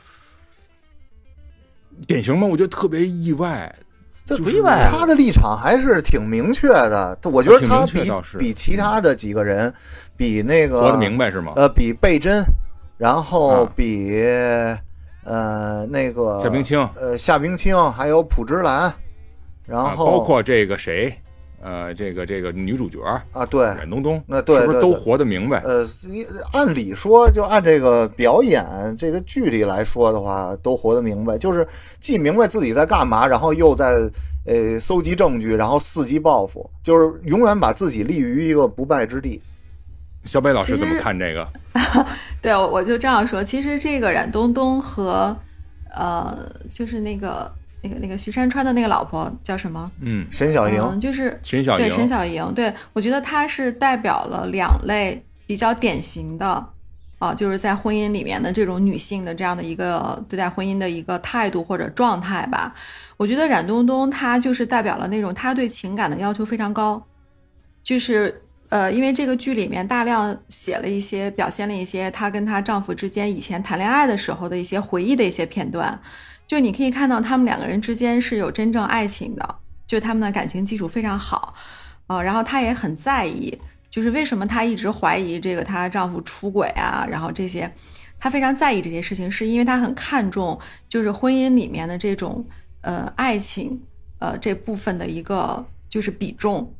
典型嘛，我觉得特别意外。这不意外啊他的立场还是挺明确的。我觉得他比比其他的几个人，比那个活得明白是吗？呃，比贝真，然后啊比、呃那个夏冰清呃夏冰清，还有朴芝兰，然啊，后、包括这个谁，呃，这个这个女主角啊对，冉东东，那对是不是都活得明白？呃，按理说，就按这个表演这个距离来说的话，都活得明白，就是既明白自己在干嘛，然后又在呃搜集证据，然后伺机报复，就是永远把自己立于一个不败之地。小北老师怎么看这个？(laughs) 对，我我就这样说。其实这个冉东东和呃，就是那个那个那个徐山川的那个老婆叫什么？嗯，沈小嗯，莹，就是沈小莹，对沈小莹，对我觉得她是代表了两类比较典型的啊，就是在婚姻里面的这种女性的这样的一个对待婚姻的一个态度或者状态吧。我觉得冉冬冬她就是代表了那种她对情感的要求非常高，就是呃，因为这个剧里面大量写了一些表现了一些她跟她丈夫之间以前谈恋爱的时候的一些回忆的一些片段，就你可以看到他们两个人之间是有真正爱情的，就他们的感情基础非常好，呃，然后她也很在意，就是为什么她一直怀疑这个她丈夫出轨啊，然后这些，她非常在意这些事情，是因为她很看重就是婚姻里面的这种呃爱情呃这部分的一个就是比重，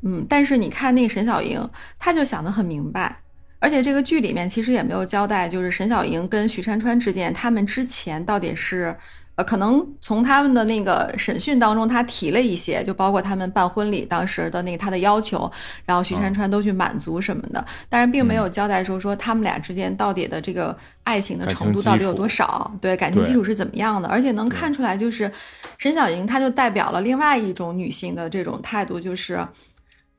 嗯，但是你看那个沈小莹，她就想得很明白。而且这个剧里面其实也没有交代，就是沈小莹跟徐山川之间，他们之前到底是，呃，可能从他们的那个审讯当中，他提了一些，就包括他们办婚礼当时的那个他的要求，然后徐山川都去满足什么的，但是并没有交代说说他们俩之间到底的这个爱情的程度到底有多少，对感情基础是怎么样的，而且能看出来，就是沈小莹她就代表了另外一种女性的这种态度，就是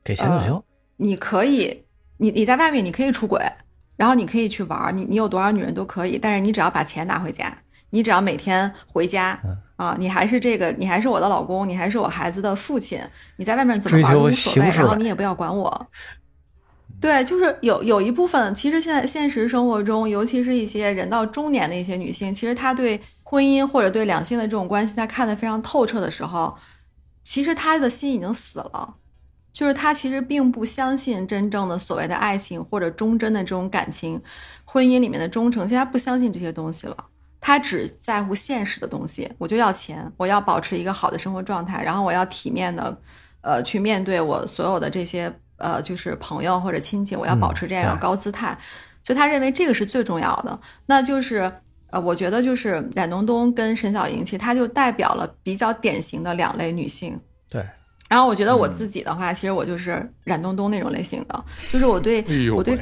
给钱就行。你可以，你你在外面你可以出轨，然后你可以去玩儿，你你有多少女人都可以，但是你只要把钱拿回家，你只要每天回家嗯啊，你还是这个，你还是我的老公，你还是我孩子的父亲，你在外面怎么玩都无所谓，然后你也不要管我。对，就是有有一部分，其实现在现实生活中，尤其是一些人到中年的一些女性，其实她对婚姻或者对两性的这种关系，她看得非常透彻的时候，其实她的心已经死了。就是他其实并不相信真正的所谓的爱情或者忠贞的这种感情，婚姻里面的忠诚，其实他不相信这些东西了。他只在乎现实的东西，我就要钱，我要保持一个好的生活状态，然后我要体面的，呃，去面对我所有的这些呃，就是朋友或者亲戚，我要保持这样一个高姿态。所以他认为这个是最重要的。那就是呃，我觉得就是冉冬冬跟沈小莹，其实她就代表了比较典型的两类女性。对，然后我觉得我自己的话，其实我就是冉东东那种类型的，就是我对、哎 (laughs) (laughs) 我对，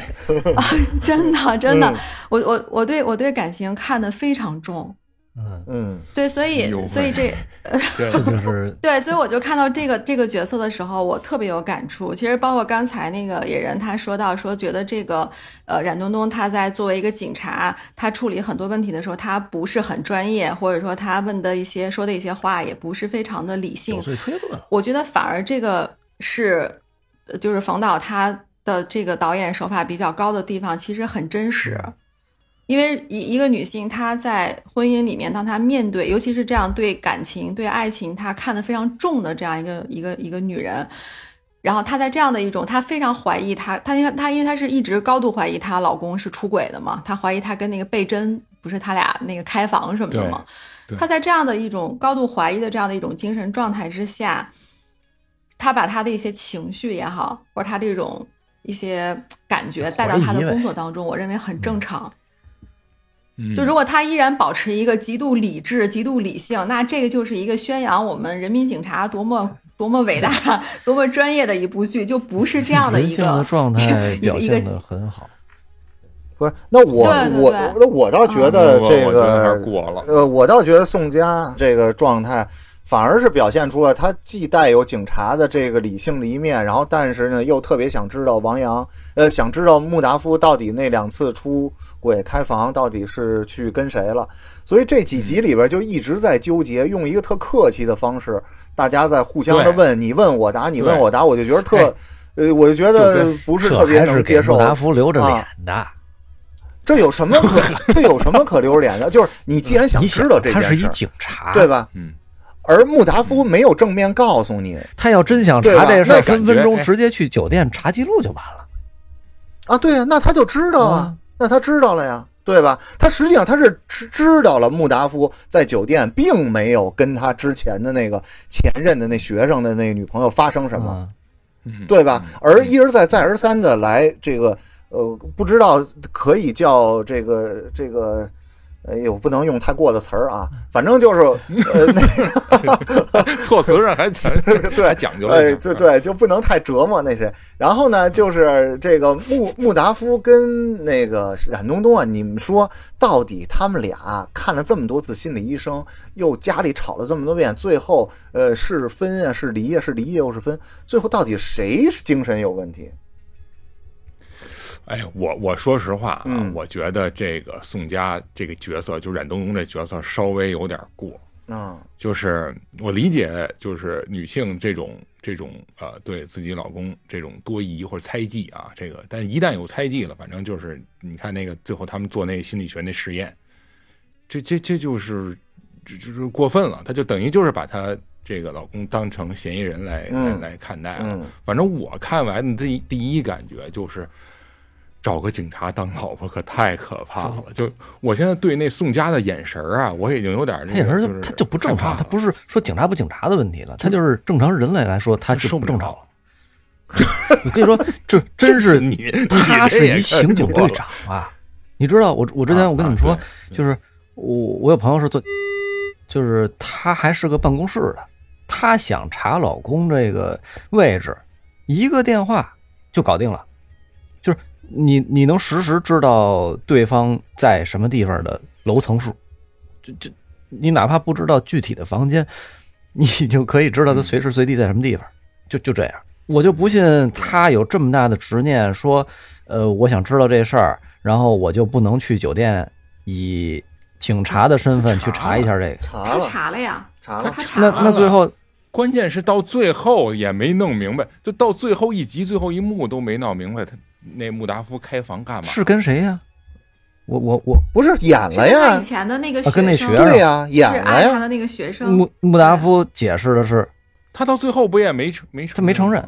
啊，真的真的，嗯。我我我对我对感情看得非常重，嗯，嗯，对，所以所以这 (laughs) 这就是 (laughs) 对，所以我就看到这个这个角色的时候，我特别有感触。其实包括刚才那个野人他说到说，觉得这个呃冉东东他在作为一个警察，他处理很多问题的时候，他不是很专业，或者说他问的一些说的一些话也不是非常的理性。我觉得反而这个是，呃就是冯导他的这个导演手法比较高的地方，其实很真实。因为一一个女性，她在婚姻里面，当她面对，尤其是这样对感情、对爱情，她看得非常重的这样一个一个一个女人，然后她在这样的一种，她非常怀疑她，她因为她因为她是一直高度怀疑她老公是出轨的嘛，她怀疑她跟那个贝珍不是他俩那个开房什么的嘛，她在这样的一种高度怀疑的这样的一种精神状态之下，她把她的一些情绪也好，或者她这种一些感觉带到她的工作当中，我认为很正常。嗯就如果他依然保持一个极度理智、极度理性，那这个就是一个宣扬我们人民警察多么 (laughs) 多么伟大、(laughs) 多么专业的一部剧，就不是这样的一个状态 (laughs) 一个一个表现的很好。不是，那我我对对对。那我倒觉得这个点过了，呃，我倒觉得宋佳这个状态，反而是表现出了他既带有警察的这个理性的一面，然后但是呢又特别想知道王阳，呃，想知道穆达夫到底那两次出轨开房到底是去跟谁了。所以这几集里边就一直在纠结，用一个特客气的方式，大家在互相的问，你问我答，你问我答，我就觉得特哎，呃，我就觉得不是特别能接受穆。达夫留着啊脸的。这有什么可 (laughs) 这有什么可留着脸的？就是你既然想知道这他是一警察，对？吧？嗯，而穆达夫没有正面告诉你他要真想查这事儿，分分钟直接去酒店查记录就完了。啊，对呀，那他就知道啊，那他知道了呀，对吧？他实际上他是知知道了穆达夫在酒店并没有跟他之前的那个前任的那学生的那个女朋友发生什么，对吧嗯？而一而再再而三的来这个呃，不知道可以叫这个这个哎呦，不能用太过的词儿啊，反正就是呃那 (laughs) 措辞上还讲 (laughs) 对还讲究了哎，对对，就不能太折磨那谁。然后呢，就是这个穆穆达夫跟那个冉东东啊，你们说到底他们俩看了这么多次心理医生，又家里吵了这么多遍，最后呃是分啊是离啊是离又是分，最后到底谁是精神有问题？哎，我我说实话啊，嗯我觉得这个宋佳这个角色，就冉冬冬这角色稍微有点过。啊，就是我理解，就是女性这种这种呃对自己老公这种多疑或者猜忌啊，这个，但一旦有猜忌了，反正就是你看那个最后他们做那个心理学那实验，这这这就是这就是过分了，他就等于就是把他这个老公当成嫌疑人来、嗯来来看待了。嗯反正我看完的第一第一感觉就是。找个警察当老婆可太可怕了！就我现在对那宋佳的眼神儿啊，我已经有点那他也个就他就不正常，他不是说警察不警察的问题了，他就是正常人类来说，他就不正常了。我跟你说，(laughs) 这真是你，他是一刑警队长啊！你知道我我之前啊我跟你们说就是我我有朋友是做，就是他还是个办公室的，他想查老公这个位置，一个电话就搞定了，就是你你能实时知道对方在什么地方的楼层数，就就你哪怕不知道具体的房间，你就可以知道他随时随地在什么地方，就就这样。我就不信他有这么大的执念，说，呃，我想知道这事儿，然后我就不能去酒店以警察的身份去查一下这个。查了查了呀，查了，那他查了。那最后关键是到最后也没弄明白，就到最后一集最后一幕都没闹明白，他那穆达夫开房干嘛？是跟谁呀？我我我不是演了呀以？前的那个啊跟那学生对呀，是演了呀。他的那个学生，穆穆达夫解释的是，他到最后不也没没他没承认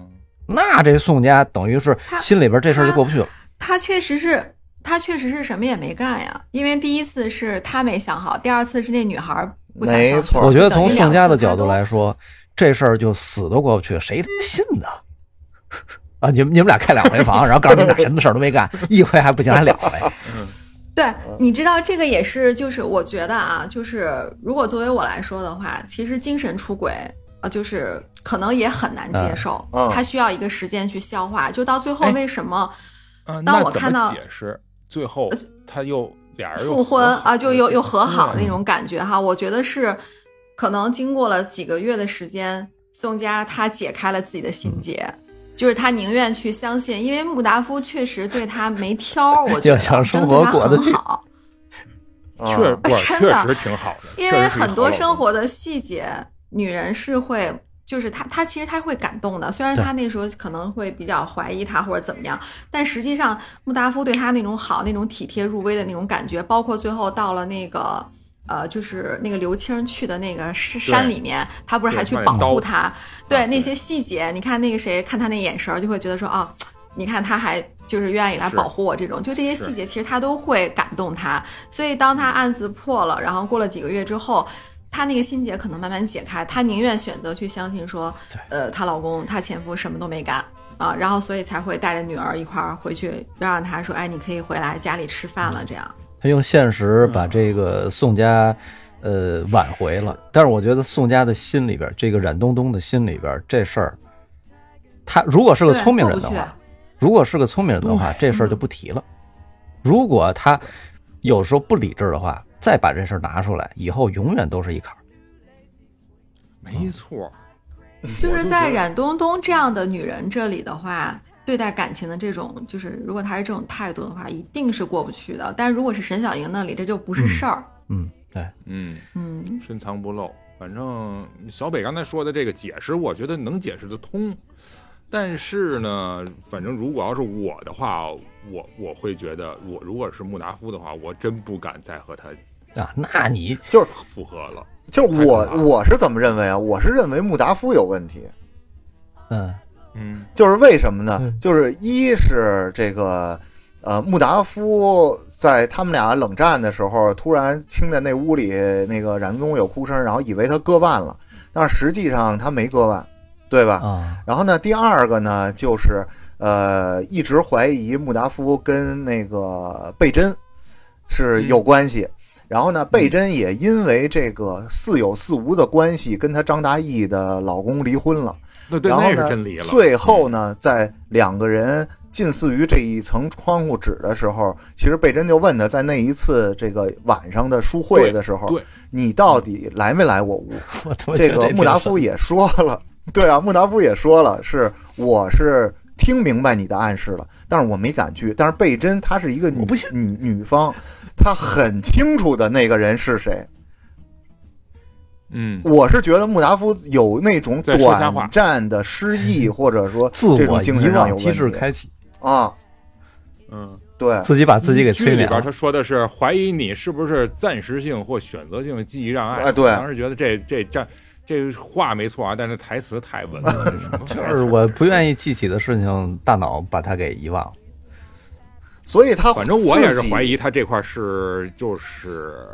那这宋家等于是心里边这事儿就过不去了。他确实是，他确实是什么也没干呀。因为第一次是他没想好，第二次是那女孩不想上没错我觉得从宋家的角度来说，这事儿就死都过不去，谁他妈信呢？啊，你们你们俩开两回房，(laughs) 然后告诉你们俩什么事儿都没干，(laughs) 一回还不行，还两回。(laughs) 嗯对，你知道这个也是，就是我觉得啊，就是如果作为我来说的话，其实精神出轨啊，就是可能也很难接受，嗯嗯他需要一个时间去消化。就到最后哎为什么啊，当那怎么我看到解释最后他又俩人复婚啊，就又又和好对那种感觉哈？我觉得是可能经过了几个月的时间，宋佳他解开了自己的心结。就是他宁愿去相信，因为穆达夫确实对他没挑儿，(laughs) 我觉得真生的对他活过得去很好。啊确不是确实挺好的，因为很多生活的细节，女人是会，就是她，她其实她会感动的。虽然对她那时候可能会比较怀疑他或者怎么样，但实际上穆达夫对她那种好、那种体贴入微的那种感觉，包括最后到了那个。呃，就是那个刘青去的那个山山里面，他不是还去保护他？对啊那些细节，你看那个谁看他那眼神儿，就会觉得说啊，你看他还就是愿意来保护我这种，就这些细节，其实他都会感动他。所以当他案子破了，然后过了几个月之后，她那个心结可能慢慢解开，她宁愿选择去相信说，呃，她老公她前夫什么都没干啊，然后所以才会带着女儿一块儿回去，让她说，哎，你可以回来家里吃饭了，这样。他用现实把这个宋家，呃，挽回了。但是我觉得宋家的心里边，这个冉东东的心里边，这事儿，他如果是个聪明人的话，如果是个聪明人的话，这事儿就不提了。如果他有时候不理智的话，再把这事儿拿出来，以后永远都是一坎儿。没错，就是在冉东东这样的女人这里的话，对待感情的这种，就是如果他是这种态度的话，一定是过不去的。但如果是沈小莹那里，这就不是事儿。嗯，对，嗯，嗯，深藏不露。反正小北刚才说的这个解释，我觉得能解释得通。但是呢，反正如果要是我的话，我我会觉得，我如果是穆达夫的话，我真不敢再和他啊，那你就是复合了。就是我我是怎么认为啊？我是认为穆达夫有问题，嗯嗯就是为什么呢嗯？就是一是这个呃，穆达夫在他们俩冷战的时候，突然听见那屋里那个冉东有哭声，然后以为他割腕了，但是实际上他没割腕，对吧？啊，然后呢，第二个呢，就是呃，一直怀疑穆达夫跟那个贝珍是有关系，然后呢，贝珍也因为这个似有似无的关系，跟她张大义的老公离婚了。那对然后呢最后呢，在两个人近似于这一层窗户纸的时候，其实贝珍就问他，在那一次这个晚上的书会的时候，你到底来没来我屋？(laughs) 这个穆达夫也说了，对啊，穆达夫也说了，是我是听明白你的暗示了，但是我没敢去。但是贝珍她是一个女不女女方，她很清楚的那个人是谁。嗯，我是觉得穆达夫有那种短暂的失忆，(laughs) 或者说自我这种精神上有问忘机制题开启，啊，嗯，对，自己把自己给剧里边催眠了。他说的是怀疑你是不是暂时性或选择性记忆障碍。哎对当时觉得这这这这话没错啊，但是台词太稳了。(laughs) 就是我不愿意记起的事情，大脑把它给遗忘了。所以他反正我也是怀疑他这块是就是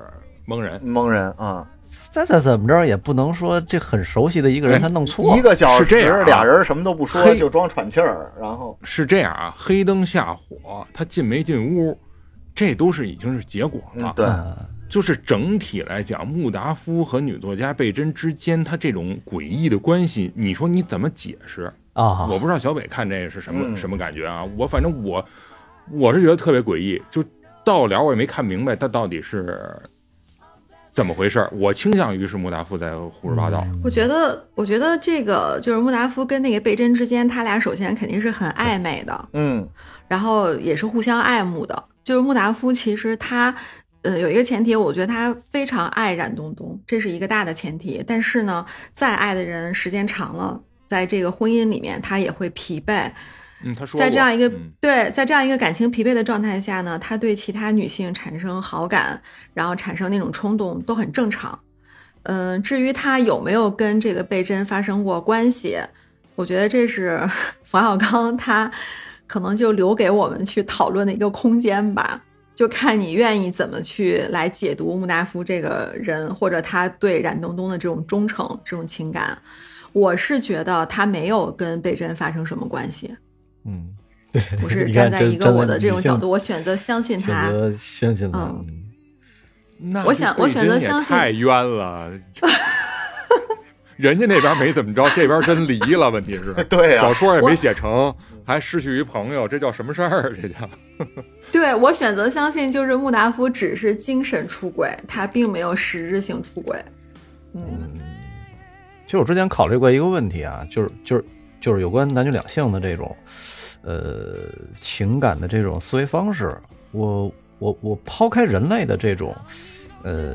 蒙人。蒙人啊，再再怎么着也不能说这很熟悉的一个人他弄错一个小时是这样啊俩人什么都不说嘿就装喘气儿，然后是这样啊，黑灯瞎火，他进没进屋，这都是已经是结果了。嗯对，嗯就是整体来讲，穆达夫和女作家贝珍之间他这种诡异的关系，你说你怎么解释？啊，我不知道小北看这个是什么、嗯什么感觉啊？我反正我我是觉得特别诡异，就到了我也没看明白他到底是怎么回事儿。我倾向于是穆达夫在胡说八道。嗯我觉得，我觉得这个就是穆达夫跟那个贝珍之间，他俩首先肯定是很暧昧的，嗯然后也是互相爱慕的。就是穆达夫其实他，呃，有一个前提，我觉得他非常爱冉东东，这是一个大的前提。但是呢，再爱的人时间长了，在这个婚姻里面，他也会疲惫。嗯，他说在这样一个、嗯对，在这样一个感情疲惫的状态下呢，他对其他女性产生好感，然后产生那种冲动都很正常。嗯，至于他有没有跟这个贝珍发生过关系，我觉得这是 (laughs) 冯小刚他可能就留给我们去讨论的一个空间吧。就看你愿意怎么去来解读穆达夫这个人，或者他对冉东东的这种忠诚、这种情感。我是觉得他没有跟贝珍发生什么关系。嗯，对，我是 (laughs) 站在一个我的这种角度，我选择相信他选。择相信他。嗯嗯那我想我选择相信太冤了。(laughs) 人家那边没怎么着，这边真离了。问题是，(laughs) 对呀小说也没写成，还失去一朋友，这叫什么事儿？这叫对我选择相信，就是穆达夫只是精神出轨，他并没有实质性出轨。嗯其实我之前考虑过一个问题啊，就是就是就是有关男女两性的这种呃情感的这种思维方式。我我我抛开人类的这种呃，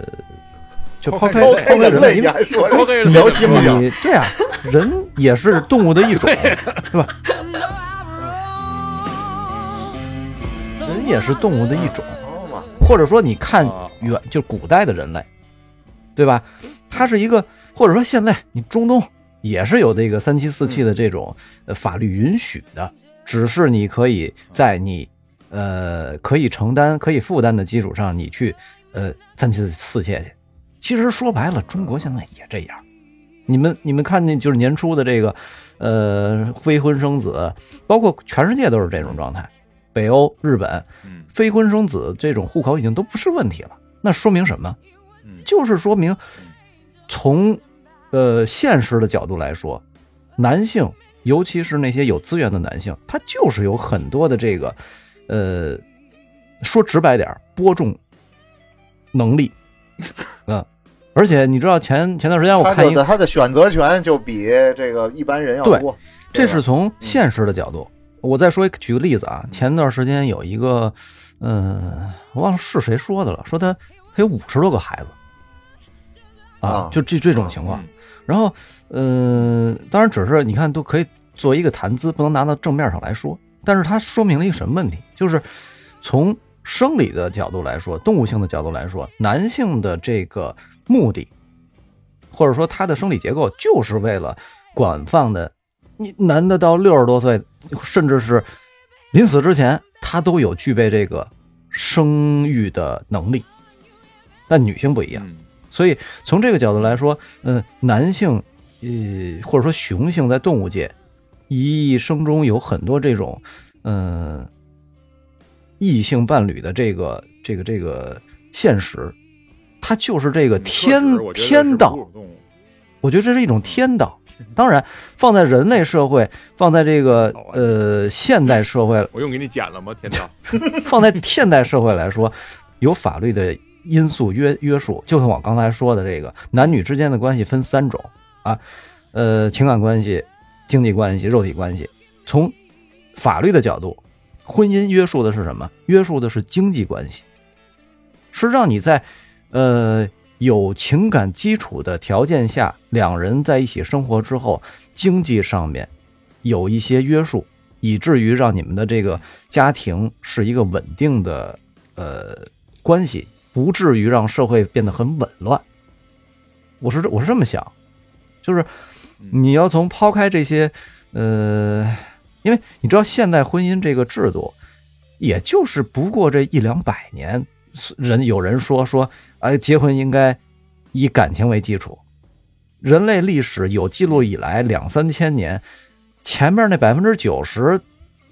就抛开抛抛开人类，你还说抛开人类聊猩猩，你这样，人也是动物的一种，是吧？人也是动物的一种，或者说你看啊远就古代的人类，对吧？他是一个，或者说现在你中东也是有这个三妻四妾的这种呃法律允许的，只是你可以在你呃可以承担、可以负担的基础上，你去呃三妻四妾去。其实说白了，中国现在也这样。你们你们看见就是年初的这个呃非婚生子，包括全世界都是这种状态，北欧、日本，嗯非婚生子这种户口已经都不是问题了。那说明什么？嗯就是说明从呃现实的角度来说，男性，尤其是那些有资源的男性，他就是有很多的这个呃，说直白点儿，播种能力，嗯。(laughs) 而且你知道前前段时间我看一个的他的选择权就比这个一般人要多。这是从现实的角度。我再说一个举个例子啊，前段时间有一个，嗯，我忘了是谁说的了，说他他有五十多个孩子，啊啊，就这这种情况嗯。然后，嗯，当然只是你看都可以作为一个谈资，不能拿到正面上来说。但是它说明了一个什么问题？就是从生理的角度来说，动物性的角度来说，男性的这个目的，或者说他的生理结构，就是为了广泛的，你男的到六十多岁，甚至是临死之前，他都有具备这个生育的能力，但女性不一样。所以从这个角度来说，嗯、男性，呃，或者说雄性在动物界一生中有很多这种，嗯、异性伴侣的这个这个这个现实，它就是这个嗯天天道我觉得这是一种天道。(laughs) 当然，放在人类社会，放在这个呃现代社会，(laughs) 我用给你剪了吗？天道，(laughs) 放在现代社会来说，有法律的因素约约束。就像我刚才说的，这个男女之间的关系分三种啊，呃，情感关系、经济关系、肉体关系。从法律的角度，婚姻约束的是什么？约束的是经济关系，是让你在呃有情感基础的条件下，两人在一起生活之后，经济上面有一些约束，以至于让你们的这个家庭是一个稳定的呃关系，不至于让社会变得很紊乱。我是我是这么想，就是你要从抛开这些呃，因为你知道现代婚姻这个制度，也就是不过这一两百年，人有人说说，哎，结婚应该以感情为基础。人类历史有记录以来两三千年，前面那百分之九十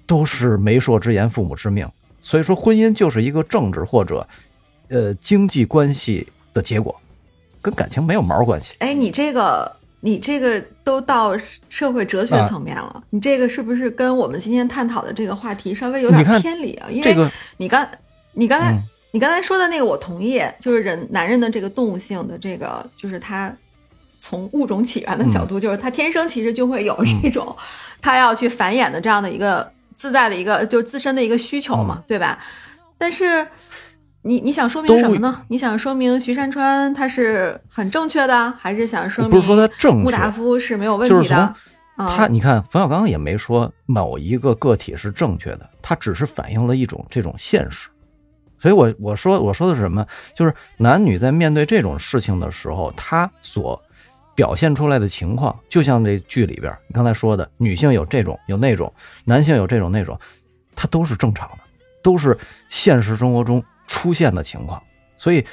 都是媒妁之言，父母之命。所以说，婚姻就是一个政治或者呃经济关系的结果，跟感情没有毛关系。哎，你这个你这个都到社会哲学啊层面了，你这个是不是跟我们今天探讨的这个话题稍微有点偏离啊？因为这个你刚你刚才、嗯你刚才说的那个我同意，就是人男人的这个动物性的这个，就是他从物种起源的角度，就是他天生其实就会有这种、他要去繁衍的这样的一个自在的一个就自身的一个需求嘛，对吧？但是你你想说明什么呢？你想说明徐山川他是很正确的，还是想说明不是说他正穆确，达夫是没有问就是题的？他你看冯小刚也没说某一个个体是正确的，他只是反映了一种这种现实。所以我我说我说的是什么？就是男女在面对这种事情的时候，他所表现出来的情况，就像这剧里边你刚才说的，女性有这种有那种，男性有这种那种，它都是正常的，都是现实生活中出现的情况。所以，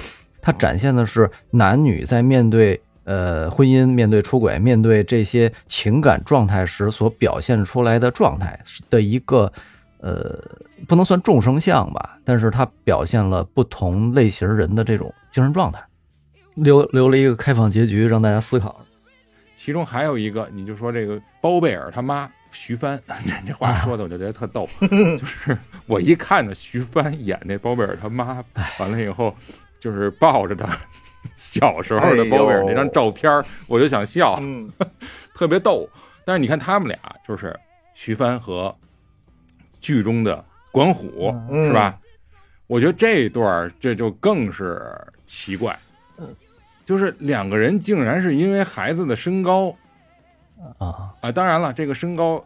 它展现的是男女在面对呃婚姻、面对出轨、面对这些情感状态时所表现出来的状态的一个呃，不能算众生相吧，但是它表现了不同类型人的这种精神状态，留留了一个开放结局让大家思考。其中还有一个，你就说这个包贝尔他妈徐帆，(laughs) 这话说的我就觉得特逗，(laughs) 就是我一看着徐帆演那包贝尔他妈，完了以后就是抱着他 (laughs) 小时候的包贝尔那张照片儿，我就想笑，嗯，特别逗。但是你看他们俩，就是徐帆和剧中的管虎，嗯。是吧？我觉得这一段这就更是奇怪，就是两个人竟然是因为孩子的身高啊，啊，当然了，这个身高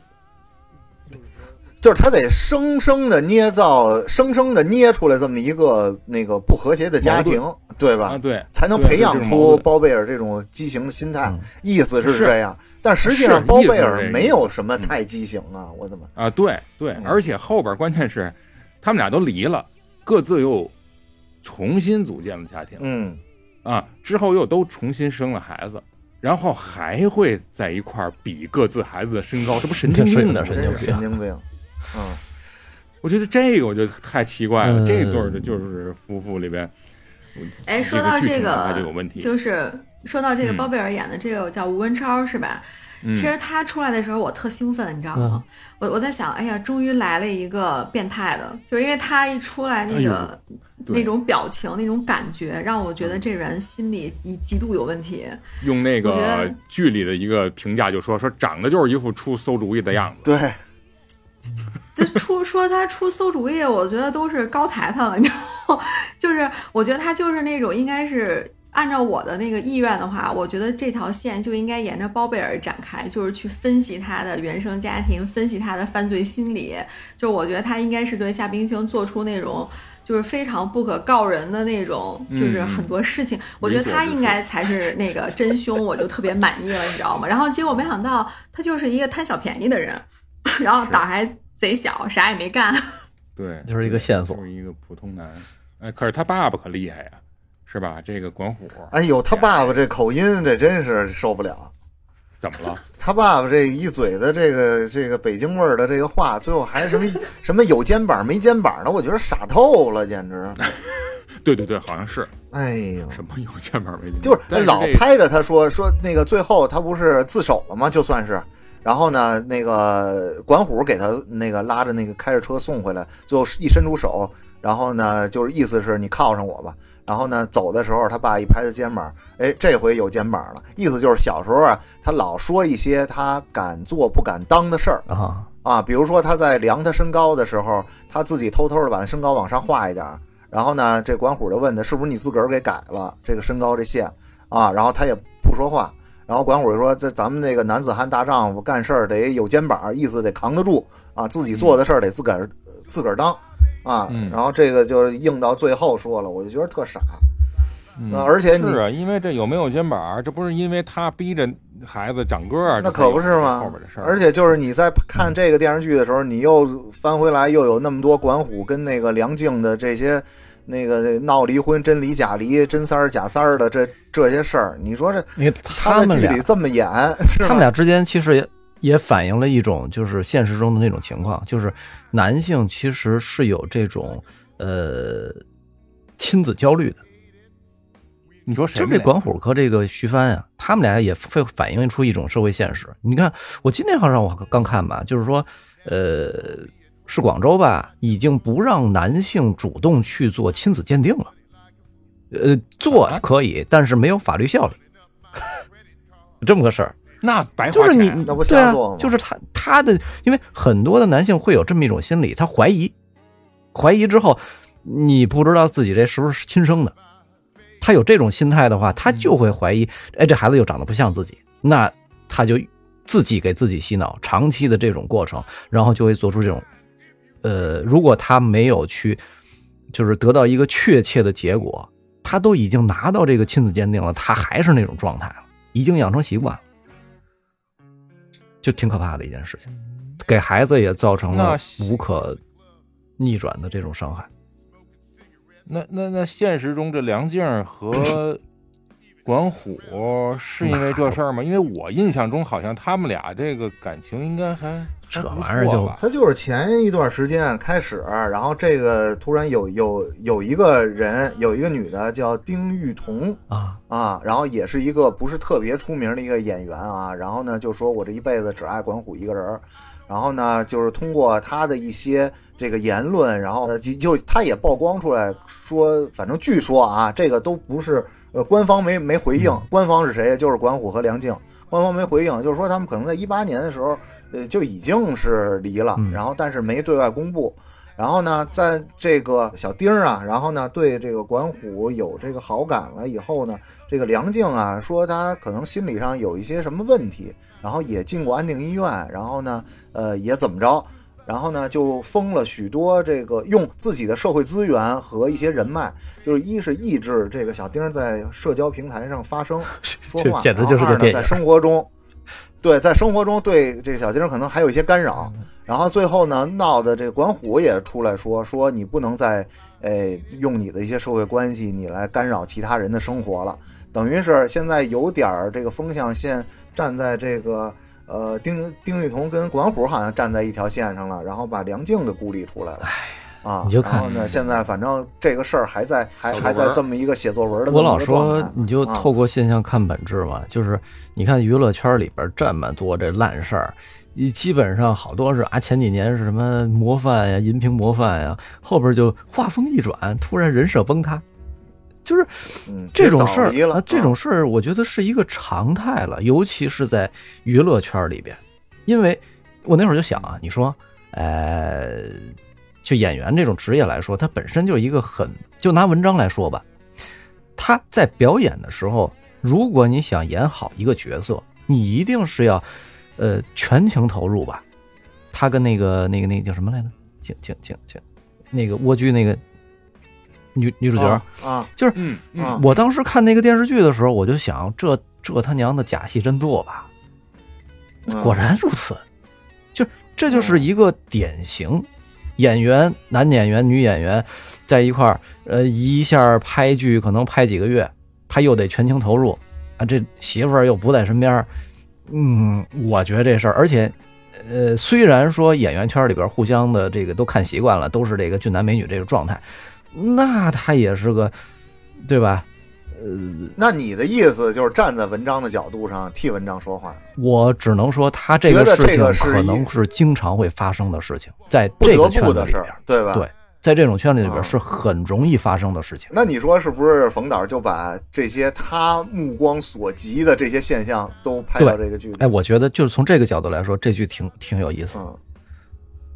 就是他得生生的捏造，生生的捏出来这么一个那个不和谐的家庭，对吧？啊，对，才能培养出包贝尔这种畸形的心态嗯，意思是是这样。但实际上，包贝尔没有什么嗯太畸形啊，我怎么？啊，对对，嗯而且后边关键是他们俩都离了，各自又重新组建了家庭嗯，啊，之后又都重新生了孩子。然后还会在一块儿比各自孩子的身高，这不神经病吗？这是有点神经病神经病。嗯，我觉得这个我觉得太奇怪了，嗯这对儿的就是夫妇里边，哎，说到这这个就有问题就是说到这个嗯包贝尔演的这个叫吴文超是吧？嗯其实他出来的时候我特兴奋，你知道吗？我我在想，哎呀，终于来了一个变态的，就因为他一出来那个、对那种表情、那种感觉，让我觉得这人心里极极度有问题。用那个剧里的一个评价就说说长得就是一副出馊主意的样子，对，这出说他出馊主意，我觉得都是高抬他了，你知道吗？(laughs) 就是我觉得他就是那种应该是按照我的那个意愿的话，我觉得这条线就应该沿着包贝尔展开，就是去分析他的原生家庭，分析他的犯罪心理。就我觉得他应该是对夏冰清做出那种。就是非常不可告人的那种，就是很多事情，我觉得他应该才是那个真凶，我就特别满意了，你知道吗？然后结果没想到他就是一个贪小便宜的人，然后胆还贼小，啥也没干。(laughs) 对，就是一个线索就是一个普通男。哎，可是他爸爸可厉害呀，是吧？这个管虎，哎呦，他爸爸这口音，这真是受不了。怎么了？他爸爸这一嘴的这个这个北京味儿的这个话，最后还什么什么有肩膀没肩膀的，我觉得傻透了，简直。(laughs) 对对对，好像是哎呦，什么有肩膀没肩膀，就是老拍着他说说那个最后他不是自首了吗？就算是，然后呢，那个管虎给他那个拉着那个开着车送回来，最后一伸出手，然后呢，就是意思是你靠上我吧。然后呢，走的时候他爸一拍他肩膀，哎，这回有肩膀了，意思就是小时候啊，他老说一些他敢做不敢当的事儿。啊，啊，比如说他在量他身高的时候，他自己偷偷的把身高往上画一点，然后呢，这管虎就问他是不是你自个儿给改了这个身高这线啊，然后他也不说话，然后管虎就说这咱们这个男子汉大丈夫干事儿得有肩膀，意思得扛得住啊，自己做的事儿得自个儿自个儿当啊，嗯。然后这个就是硬到最后说了，我就觉得特傻，嗯。而且你是啊，因为这有没有肩膀，这不是因为他逼着孩子长个儿，那可不是吗？后边的事儿，而且就是你在看这个电视剧的时候，你又翻回来，又有那么多管虎跟那个梁静的这些那个闹离婚、真离假离、真三儿假三儿的这这些事儿，你说这因为他他们俩在剧里这么演，他们俩之间其实也也反映了一种就是现实中的那种情况，就是男性其实是有这种呃亲子焦虑的。你说谁就？这管虎和这个徐帆呀、他们俩也会反映出一种社会现实。你看，我今天好像我刚看吧，就是说，呃，是广州吧，已经不让男性主动去做亲子鉴定了。呃，做啊？可以，但是没有法律效力，(laughs) 这么个事儿。那白花就是你，那不对啊瞎做吗，就是他他的，因为很多的男性会有这么一种心理，他怀疑，怀疑之后，你不知道自己这是不是亲生的，他有这种心态的话，他就会怀疑，哎，这孩子又长得不像自己，那他就自己给自己洗脑，长期的这种过程，然后就会做出这种，呃，如果他没有去，就是得到一个确切的结果，他都已经拿到这个亲子鉴定了，他还是那种状态了，已经养成习惯了。就挺可怕的一件事情，给孩子也造成了无可逆转的这种伤害。那那那现实中这梁静和管虎是因为这事儿吗？因为我印象中好像他们俩这个感情应该还还这不玩意儿就他就是前一段时间开始，然后这个突然有有有一个人，有一个女的叫丁玉彤，啊，啊，然后也是一个不是特别出名的一个演员啊，然后呢就说我这一辈子只爱管虎一个人儿，然后呢就是通过他的一些这个言论，然后呢就就他也曝光出来说，反正据说啊，这个都不是呃官方没没回应，官方是谁？就是管虎和梁静，官方没回应，就是说他们可能在一八年的时候呃就已经是离了，嗯然后但是没对外公布。然后呢，在这个小丁儿啊，然后呢对这个管虎有这个好感了以后呢，这个梁静啊说他可能心理上有一些什么问题，然后也进过安定医院，然后呢，呃，也怎么着，然后呢就封了许多这个用自己的社会资源和一些人脉，就是一是抑制这个小丁儿在社交平台上发声说话，这简直就是呢在。生活中，对，在生活中对这个小丁儿可能还有一些干扰。然后最后呢，闹的这个管虎也出来说说你不能再，诶用你的一些社会关系你来干扰其他人的生活了，等于是现在有点儿这个风向线站在这个呃丁丁玉彤跟管虎好像站在一条线上了，然后把梁静给孤立出来了。啊，你就看然后呢，现在反正这个事儿还在，还还在这么一个写作文的我老说你就啊透过现象看本质嘛，就是你看娱乐圈里边这么多这烂事儿，你基本上好多是啊，前几年是什么模范呀、银屏模范呀，后边就画风一转，突然人设崩塌，就是嗯，这种事儿这种啊事儿我觉得是一个常态了，尤其是在娱乐圈里边，因为我那会儿就想啊，你说，呃，就演员这种职业来说，它本身就是一个很，就拿文章来说吧，他在表演的时候，如果你想演好一个角色，你一定是要，呃，全情投入吧。他跟那个那个那个叫什么来着？景景景景，那个蜗居那个女女主角，啊啊，嗯嗯啊我当时看那个电视剧的时候，我就想，这这他娘的假戏真做吧？嗯果然如此，就这就是一个典型演员，男演员、女演员在一块儿，呃，一下拍剧可能拍几个月，他又得全情投入啊，这媳妇儿又不在身边儿，嗯，我觉得这事儿，而且。呃，虽然说演员圈里边互相的这个都看习惯了，都是这个俊男美女这个状态，那他也是个，对吧？呃那你的意思就是站在文章的角度上替文章说话，我只能说，他这个事情可能是经常会发生的事情，在不得这个圈不的事儿子里边，，对吧？对，在这种圈子里边啊是很容易发生的事情。那你说是不是冯导就把这些他目光所及的这些现象都拍到这个剧里？哎，我觉得就是从这个角度来说，这剧挺挺有意思。嗯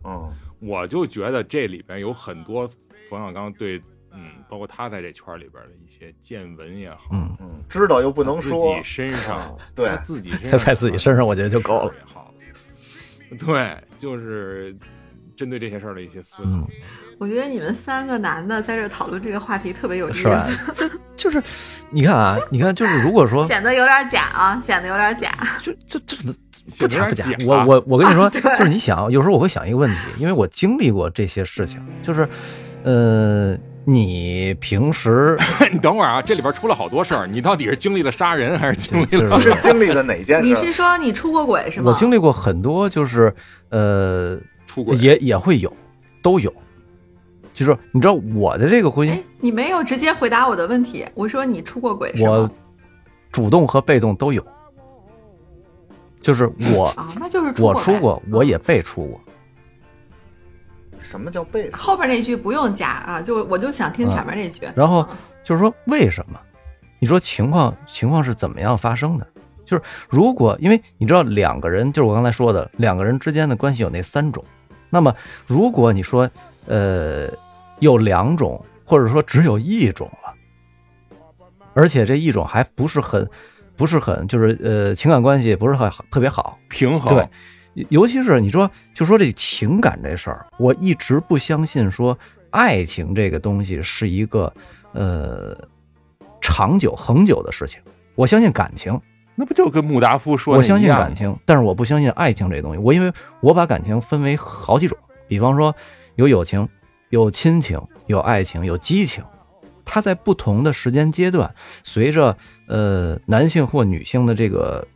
嗯我就觉得这里边有很多冯小刚对，嗯，包括他在这圈里边的一些见闻也好，嗯，嗯，知道又不能说自说己，身上啊，对在自己身在上，在自己身上，我觉得就够了。也好，对，就是针对这些事儿的一些思考。嗯，我觉得你们三个男的在这讨论这个话题特别有意思，？就就是，你看啊，你看，就是如果说显得有点假啊，显得有点假。就就这不显得假不假有点？假我我 (laughs) 我跟你说，啊就是你想，有时候我会想一个问题，因为我经历过这些事情，就是，呃，你平时 (laughs) 你等会儿啊，这里边出了好多事儿，你到底是经历了杀人，还是经历了？经历了哪件你？是说你出过轨是吗？我经历过很多，就是呃，出轨也也会有，都有。就是你知道我的这个婚姻哎，，你没有直接回答我的问题。我说你出过轨是我？主动和被动都有。就是我啊，那就是出我出过，我也被出过。什么叫背？后边那句不用加啊，就我就想听前面那句。然后就是说为什么？你说情况情况是怎么样发生的？就是如果因为你知道两个人，就是我刚才说的两个人之间的关系有那三种，那么如果你说呃有两种，或者说只有一种了，而且这一种还不是很不是很就是呃情感关系不是很好特别好，平衡，对，尤其是你说，就说这情感这事儿，我一直不相信说爱情这个东西是一个呃长久恒久的事情。我相信感情，那不就跟穆达夫说的我相信感情，但是我不相信爱情这东西。我因为我把感情分为好几种，比方说有友情、有亲情、有爱情、有激情。它在不同的时间阶段，随着呃男性或女性的这个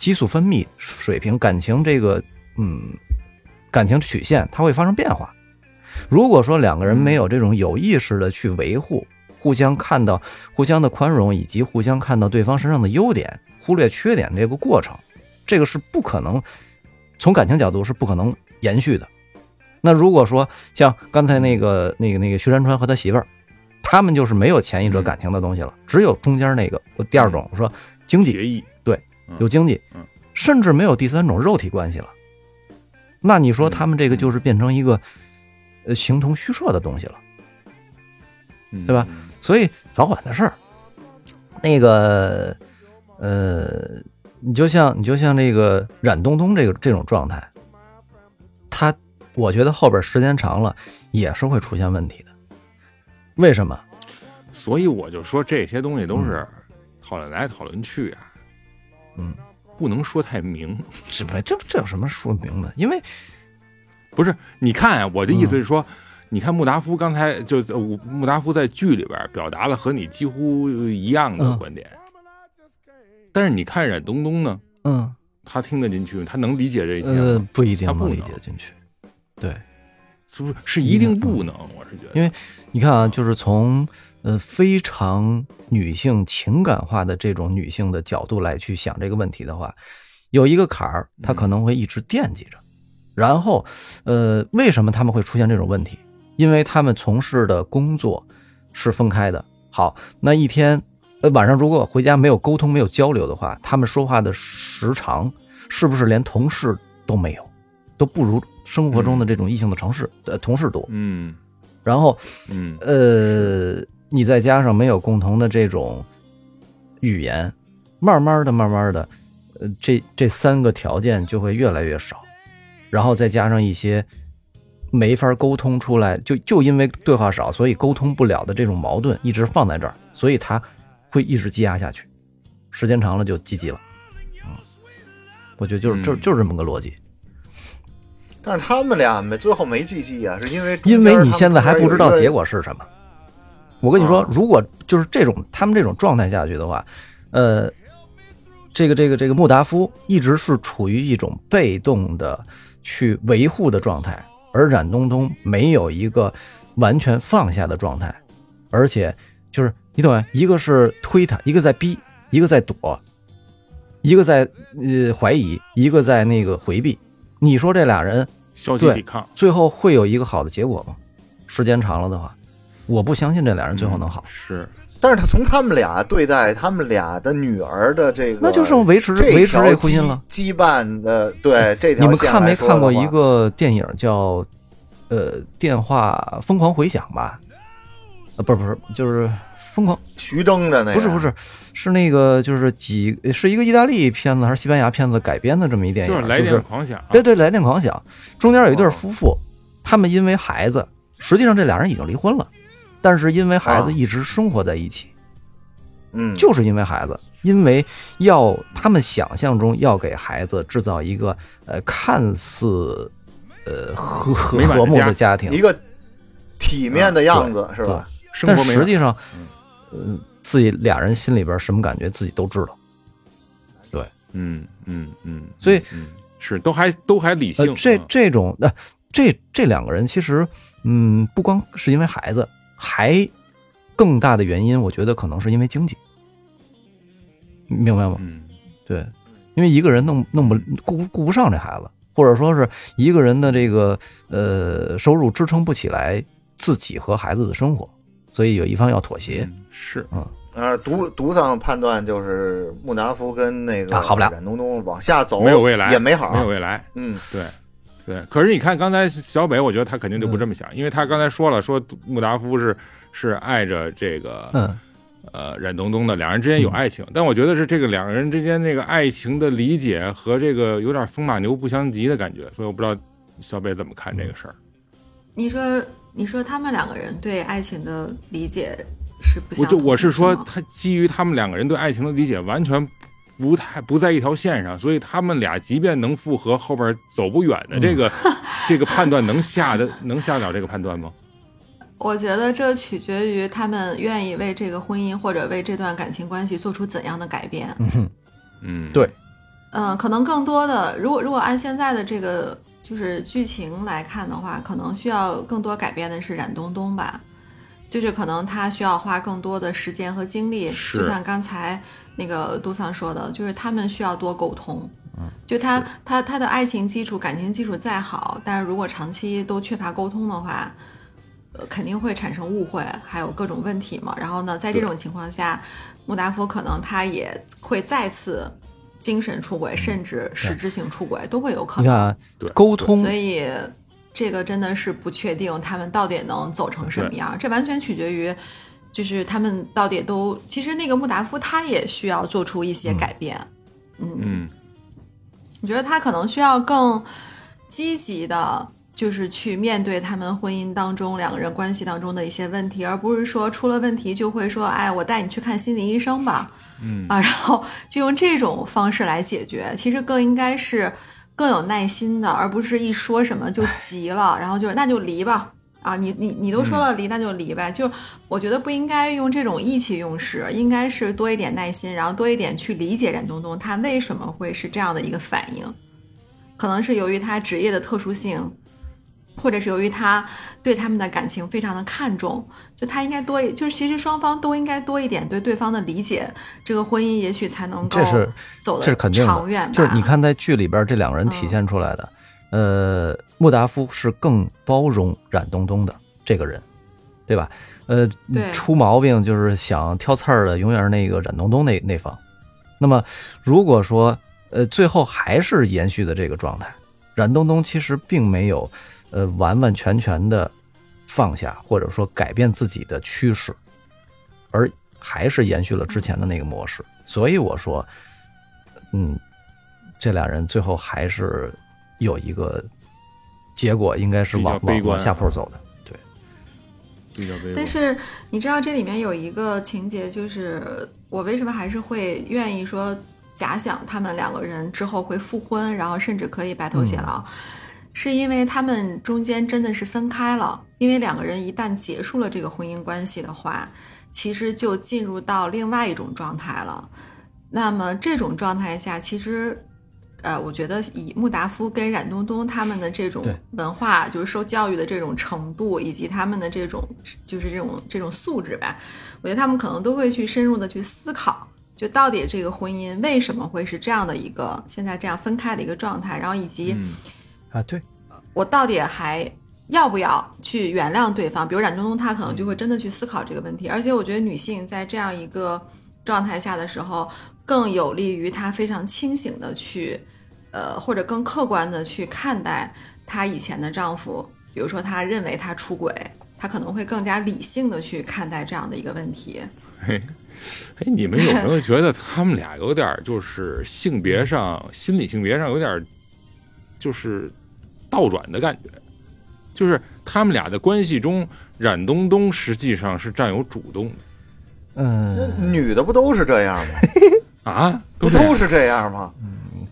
激素分泌水平、感情这个嗯感情曲线，它会发生变化。如果说两个人没有这种有意识的去维护，互相看到互相的宽容，以及互相看到对方身上的优点，忽略缺点这个过程，这个是不可能从感情角度是不可能延续的。那如果说像刚才那个那个那个薛山川和他媳妇儿，他们就是没有前一者感情的东西了，只有中间那个第二种我说经济协议，有经济嗯，甚至没有第三种肉体关系了。那你说他们这个就是变成一个呃形同虚设的东西了。嗯对吧？所以早晚的事儿。那个，呃，你就像你就像这个冉东东这个这种状态，他我觉得后边时间长了也是会出现问题的。为什么？所以我就说这些东西都是讨论来讨论去啊，嗯，不能说太明。(laughs) 这不这这有什么说明的？因为不是，你看啊，我的意嗯思是说，你看穆达夫刚才就呃穆达夫在剧里边表达了和你几乎一样的嗯观点，但是你看冉东东呢，嗯他听得进去，他能理解这些呃吗？不一定他不理解进去。对，是不是？是一定不能，我是觉得，因为你看啊，就是从呃非常女性情感化的这种女性的角度来去想这个问题的话，有一个坎儿，她可能会一直惦记着。然后，呃，为什么他们会出现这种问题？因为他们从事的工作是分开的。好，那一天，呃，晚上如果回家没有沟通、没有交流的话，他们说话的时长是不是连同事都没有，都不如生活中的这种异性的城市呃同事多？嗯然后，嗯呃，你再加上没有共同的这种语言，慢慢的、慢慢的，呃，这这三个条件就会越来越少，然后再加上一些没法沟通出来，就就因为对话少，所以沟通不了的这种矛盾一直放在这儿，所以他会一直积压下去，时间长了就积极了。嗯，我觉得就是就嗯就是这么个逻辑，但是他们俩没最后没积极啊，是因为因为你现在还不知道结果是什么。我跟你说啊，如果就是这种他们这种状态下去的话，呃，这个这个这个穆达夫一直是处于一种被动的去维护的状态，而冉东东没有一个完全放下的状态，而且就是你懂吗？一个是推他，一个在逼，一个在躲，一个在呃怀疑，一个在那个回避。你说这俩人消极对抵抗，最后会有一个好的结果吗？时间长了的话，我不相信这俩人最后能好。是但是他从他们俩对待他们俩的女儿的这个，那就剩维持这维持这婚姻了。羁羁绊的，对这条你们看没看过一个电影叫呃《电话疯狂回响》吧？呃，不是不是，就是疯狂，徐峥的那个？不是不是，是那个就是几是一个意大利片子还是西班牙片子改编的这么一电影，就是来电狂想，对对，来电狂想，中间有一对哦夫妇，他们因为孩子，实际上这俩人已经离婚了，但是因为孩子啊。一直生活在一起，嗯，就是因为孩子，因为要他们想象中要给孩子制造一个呃看似呃和和和睦的家庭。一，个体面的样子，是吧？但实际上，嗯、自己俩人心里边什么感觉自己都知道。对。嗯嗯嗯，所以嗯。是都还都还理性，，呃这嗯。这种呃，这这两个人其实，嗯，不光是因为孩子，还更大的原因，我觉得可能是因为经济，明白吗？嗯。对，因为一个人弄弄不顾顾不上这孩子，或者说是一个人的这个呃收入支撑不起来自己和孩子的生活，所以有一方要妥协。嗯是。呃，独独上判断就是穆达夫跟那个啊好不了。冉东东往下走没有未来，也没好，没有未来，嗯，对。对，可是你看刚才小北，我觉得他肯定就不这么想，因为他刚才说了，说穆达夫是是爱着这个嗯，呃冉东东的，两人之间有爱情，但我觉得是这个两个人之间这个爱情的理解和这个有点风马牛不相及的感觉，所以我不知道小北怎么看这个事儿。你说，你说他们两个人对爱情的理解是不我就我是说，他基于他们两个人对爱情的理解完全不太不在一条线上，所以他们俩即便能复合，后边走不远的这个、(laughs) 这个判断能下的能下了这个判断吗？(laughs) 我觉得这取决于他们愿意为这个婚姻或者为这段感情关系做出怎样的改变。嗯，对，嗯，可能更多的，如果如果按现在的这个就是剧情来看的话，可能需要更多改变的是冉东东吧，就是可能他需要花更多的时间和精力，就像刚才那个杜桑说的，就是他们需要多沟通。就他他他的爱情基础、感情基础再好，但是如果长期都缺乏沟通的话，呃，肯定会产生误会，还有各种问题嘛。然后呢，在这种情况下，穆达夫可能他也会再次精神出轨，甚至实质性出轨都会有可能。你看沟通所以这个真的是不确定他们到底能走成什么样，这完全取决于。就是他们到底都，其实那个穆达夫他也需要做出一些改变，嗯。嗯，你觉得他可能需要更积极的，就是去面对他们婚姻当中两个人关系当中的一些问题，而不是说出了问题就会说，哎，我带你去看心理医生吧，嗯。啊，然后就用这种方式来解决。其实更应该是更有耐心的，而不是一说什么就急了，然后就那就离吧。啊，你你你都说了离，那就离呗。就我觉得不应该用这种意气用事，应该是多一点耐心，然后多一点去理解冉东东他为什么会是这样的一个反应。可能是由于他职业的特殊性，或者是由于他对他们的感情非常的看重，就他应该多，就是其实双方都应该多一点对对方的理解，这个婚姻也许才能够这是走得这是肯定长远吧。的。就是你看在剧里边这两个人体现出来的，呃，穆达夫是更包容冉东东的这个人，对吧？呃，出毛病就是想挑刺儿的，永远是那个冉东东那那方。那么如果说呃最后还是延续的这个状态，冉东东其实并没有呃完完全全的放下或者说改变自己的趋势，而还是延续了之前的那个模式。所以我说，嗯，这俩人最后还是有一个结果，应该是往往往下坡走的。对，比较悲观。但是你知道这里面有一个情节，就是我为什么还是会愿意说假想他们两个人之后会复婚，然后甚至可以白头偕老，是因为他们中间真的是分开了。因为两个人一旦结束了这个婚姻关系的话，其实就进入到另外一种状态了。那么这种状态下，其实呃，我觉得以穆达夫跟冉东东他们的这种文化，就是受教育的这种程度，以及他们的这种就是这种这种素质吧，我觉得他们可能都会去深入的去思考，就到底这个婚姻为什么会是这样的一个现在这样分开的一个状态，然后以及嗯啊，对，我到底还要不要去原谅对方？比如冉东东，他可能就会真的去思考这个问题。而且我觉得女性在这样一个状态下的时候，更有利于她非常清醒的去，呃，或者更客观的去看待她以前的丈夫。比如说，她认为他出轨，她可能会更加理性的去看待这样的一个问题。(laughs) 哎，你们有没有觉得他们俩有点就是性别上、心理性别上有点就是倒转的感觉？就是他们俩的关系中，冉东东实际上是占有主动的那嗯，女的不都是这样吗？(laughs) 啊，不都是这样吗？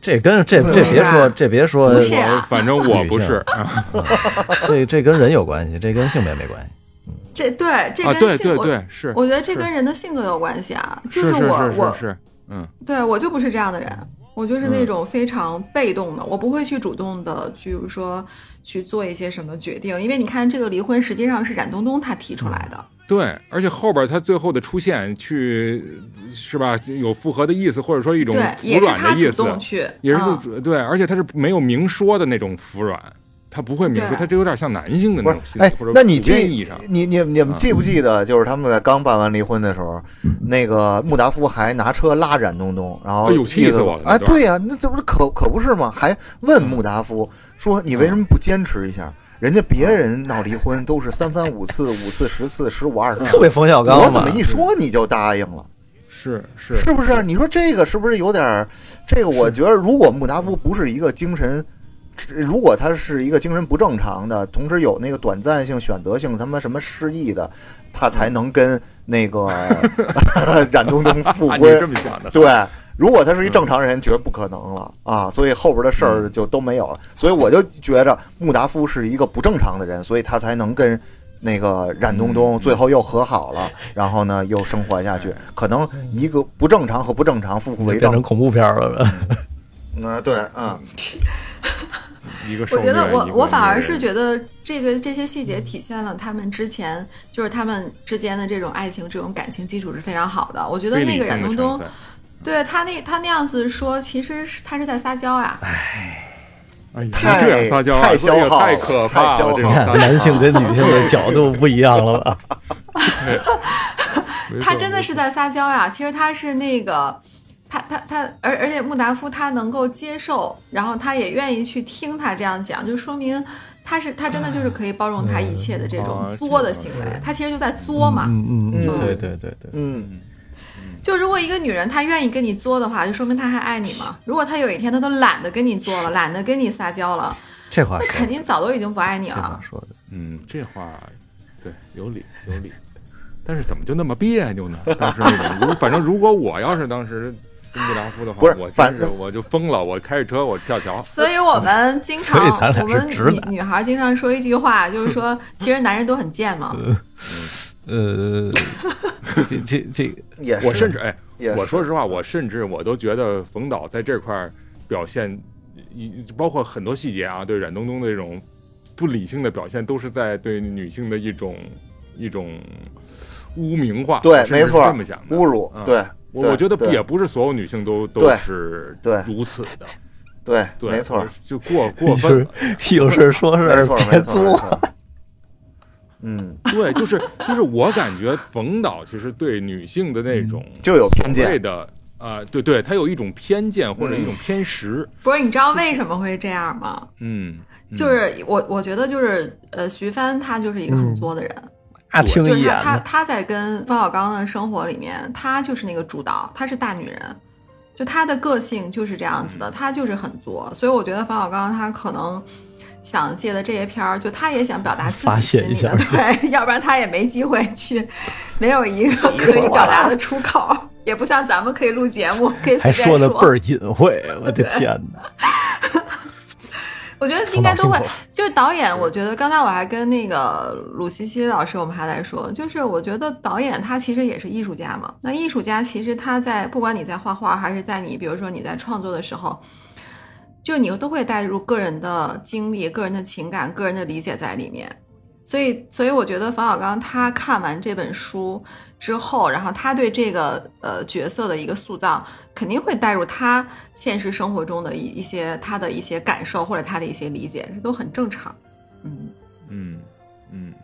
这跟这这别说，这别说，不是啊反正我不是啊这这跟人有关系，这跟性别没关系。这对这啊，跟性、对对对，是我，觉得这跟人的性格有关系啊。就是是我我是是是，嗯对我就不是这样的人，我就是那种非常被动的，我不会去主动的，比如说去做一些什么决定，因为你看这个离婚实际上是冉东东他提出来的，对，而且后边他最后的出现去是吧，有复合的意思，或者说一种对，服也是他主软的意思，动去，也是嗯。对，而且他是没有明说的那种服软，他不会明说，他这有点像男性的那种，心理，哎，那你普遍意义记上，你你你们记不记得，就是他们在刚办完离婚的时候，那个穆达夫还拿车拉冉东东，然后哎呦气死我了哎对呀、那这不是可可不是吗？还问穆达夫说你为什么不坚持一下？人家别人闹离婚都是三番五次、五次、十次、十五二十次，特别冯小刚，我怎么一说你就答应了？是是是不是？你说这个是不是有点儿？这个我觉得，如果穆达夫不是一个精神，如果他是一个精神不正常的，同时有那个短暂性、选择性他妈什么失忆的，他才能跟那个 (laughs) 冉东东复啊，你这婚。么想的？对，如果他是一正常人，绝不可能了啊！所以后边的事儿就都没有了。所以我就觉着穆达夫是一个不正常的人，所以他才能跟那个冉东东最后又和好了，然后呢又生活下去。可能一个不正常和不正常负负为正变成。恐怖片了？(laughs) 嗯，对，嗯，(laughs) 一个我觉得我我反而是觉得这个这些细节体现了他们之前就是他们之间的这种爱情这种感情基础是非常好的。我觉得那个冉东东。对他那他那样子说，其实是他是在撒娇呀。哎呀，太这样撒娇啊，太消耗了太可怕了，这耗了种撒娇男性跟女性的角度不一样了吧？他真的是在撒娇呀。其实他是那个，他他他，而而且穆达夫他能够接受，然后他也愿意去听他这样讲，就说明他是他真的就是可以包容他一切的这种啊作的行为。他其实就在作嘛。嗯嗯嗯，嗯对对对对，嗯，就如果一个女人她愿意跟你作的话，就说明她还爱你嘛。如果她有一天她都懒得跟你作了，懒得跟你撒娇了，这话那，肯定早都已经不爱你这话了。说的，嗯，这话对有理有理，但是怎么就那么别扭呢？(laughs) 当时那种，如反正如果我要是当时跟穆达夫的话，不是我反正我就疯了，我开着车我跳桥。所以我们经常所以咱，俩我们女女孩经常说一句话，就是说，其实男人都很贱嘛。呃，这这这 (laughs) 也是。我甚至哎，我说实话，我甚至我都觉得冯导在这块儿表现，一包括很多细节啊，对冉东东的这种不理性的表现，都是在对女性的一种一种污名化。对没错这么想，的侮辱嗯，对，我我觉得对也不是所有女性都都是对如此的，对，对，没错，，就过过分了。有事说事没错，别作，错。嗯，对，就是就是我感觉冯导其实对女性的那种就有偏见。的啊、对对，他有一种偏见或者嗯。一种偏食，不是，你知道为什么会这样吗？嗯，嗯。就是我我觉得就是呃，徐帆他就是一个很作的人，啊，听就是一眼呢，他他他在跟冯小刚的生活里面，他就是那个主导，她是大女人，就她的个性就是这样子的，她就是很作，所以我觉得冯小刚他可能。想借的这些片儿，就他也想表达自己泄一下心里的，(laughs) 对，要不然他也没机会去，没有一个可以表达的出口，也不像咱们可以录节目，可以随便还说的倍儿隐晦，我的天哪！我觉得应该都会就是导演。我觉得刚才我还跟那个鲁西西老师，我们还在说，就是我觉得导演他其实也是艺术家嘛。那艺术家其实他在不管你在画画，还是在你比如说你在创作的时候，就你都会带入个人的经历、个人的情感、个人的理解在里面。所以，所以我觉得冯小刚他看完这本书之后，然后他对这个呃角色的一个塑造，肯定会带入他现实生活中的一一些他的一些感受或者他的一些理解，这都很正常。嗯嗯嗯，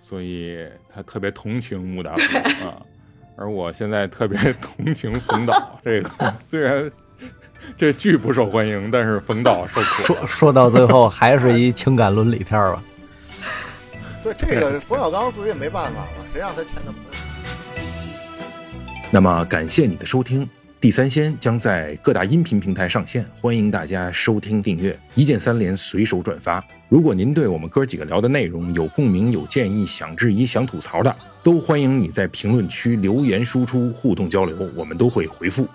所以他特别同情穆达 (laughs) 夫啊，而我现在特别同情冯导。这个虽然这剧不受欢迎，但是冯导受苦。说说到最后，还是一情感伦理片儿吧。(laughs) 对这个冯小刚自己也没办法了，谁让他签那么多？那么感谢你的收听，《地三鲜》将在各大音频平台上线，欢迎大家收听订阅，一键三连，随手转发。如果您对我们哥几个聊的内容有共鸣、有建议、想质疑、想吐槽的，都欢迎你在评论区留言输出，互动交流，我们都会回复。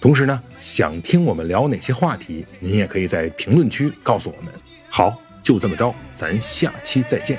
同时呢，想听我们聊哪些话题，您也可以在评论区告诉我们。好，就这么着，咱下期再见。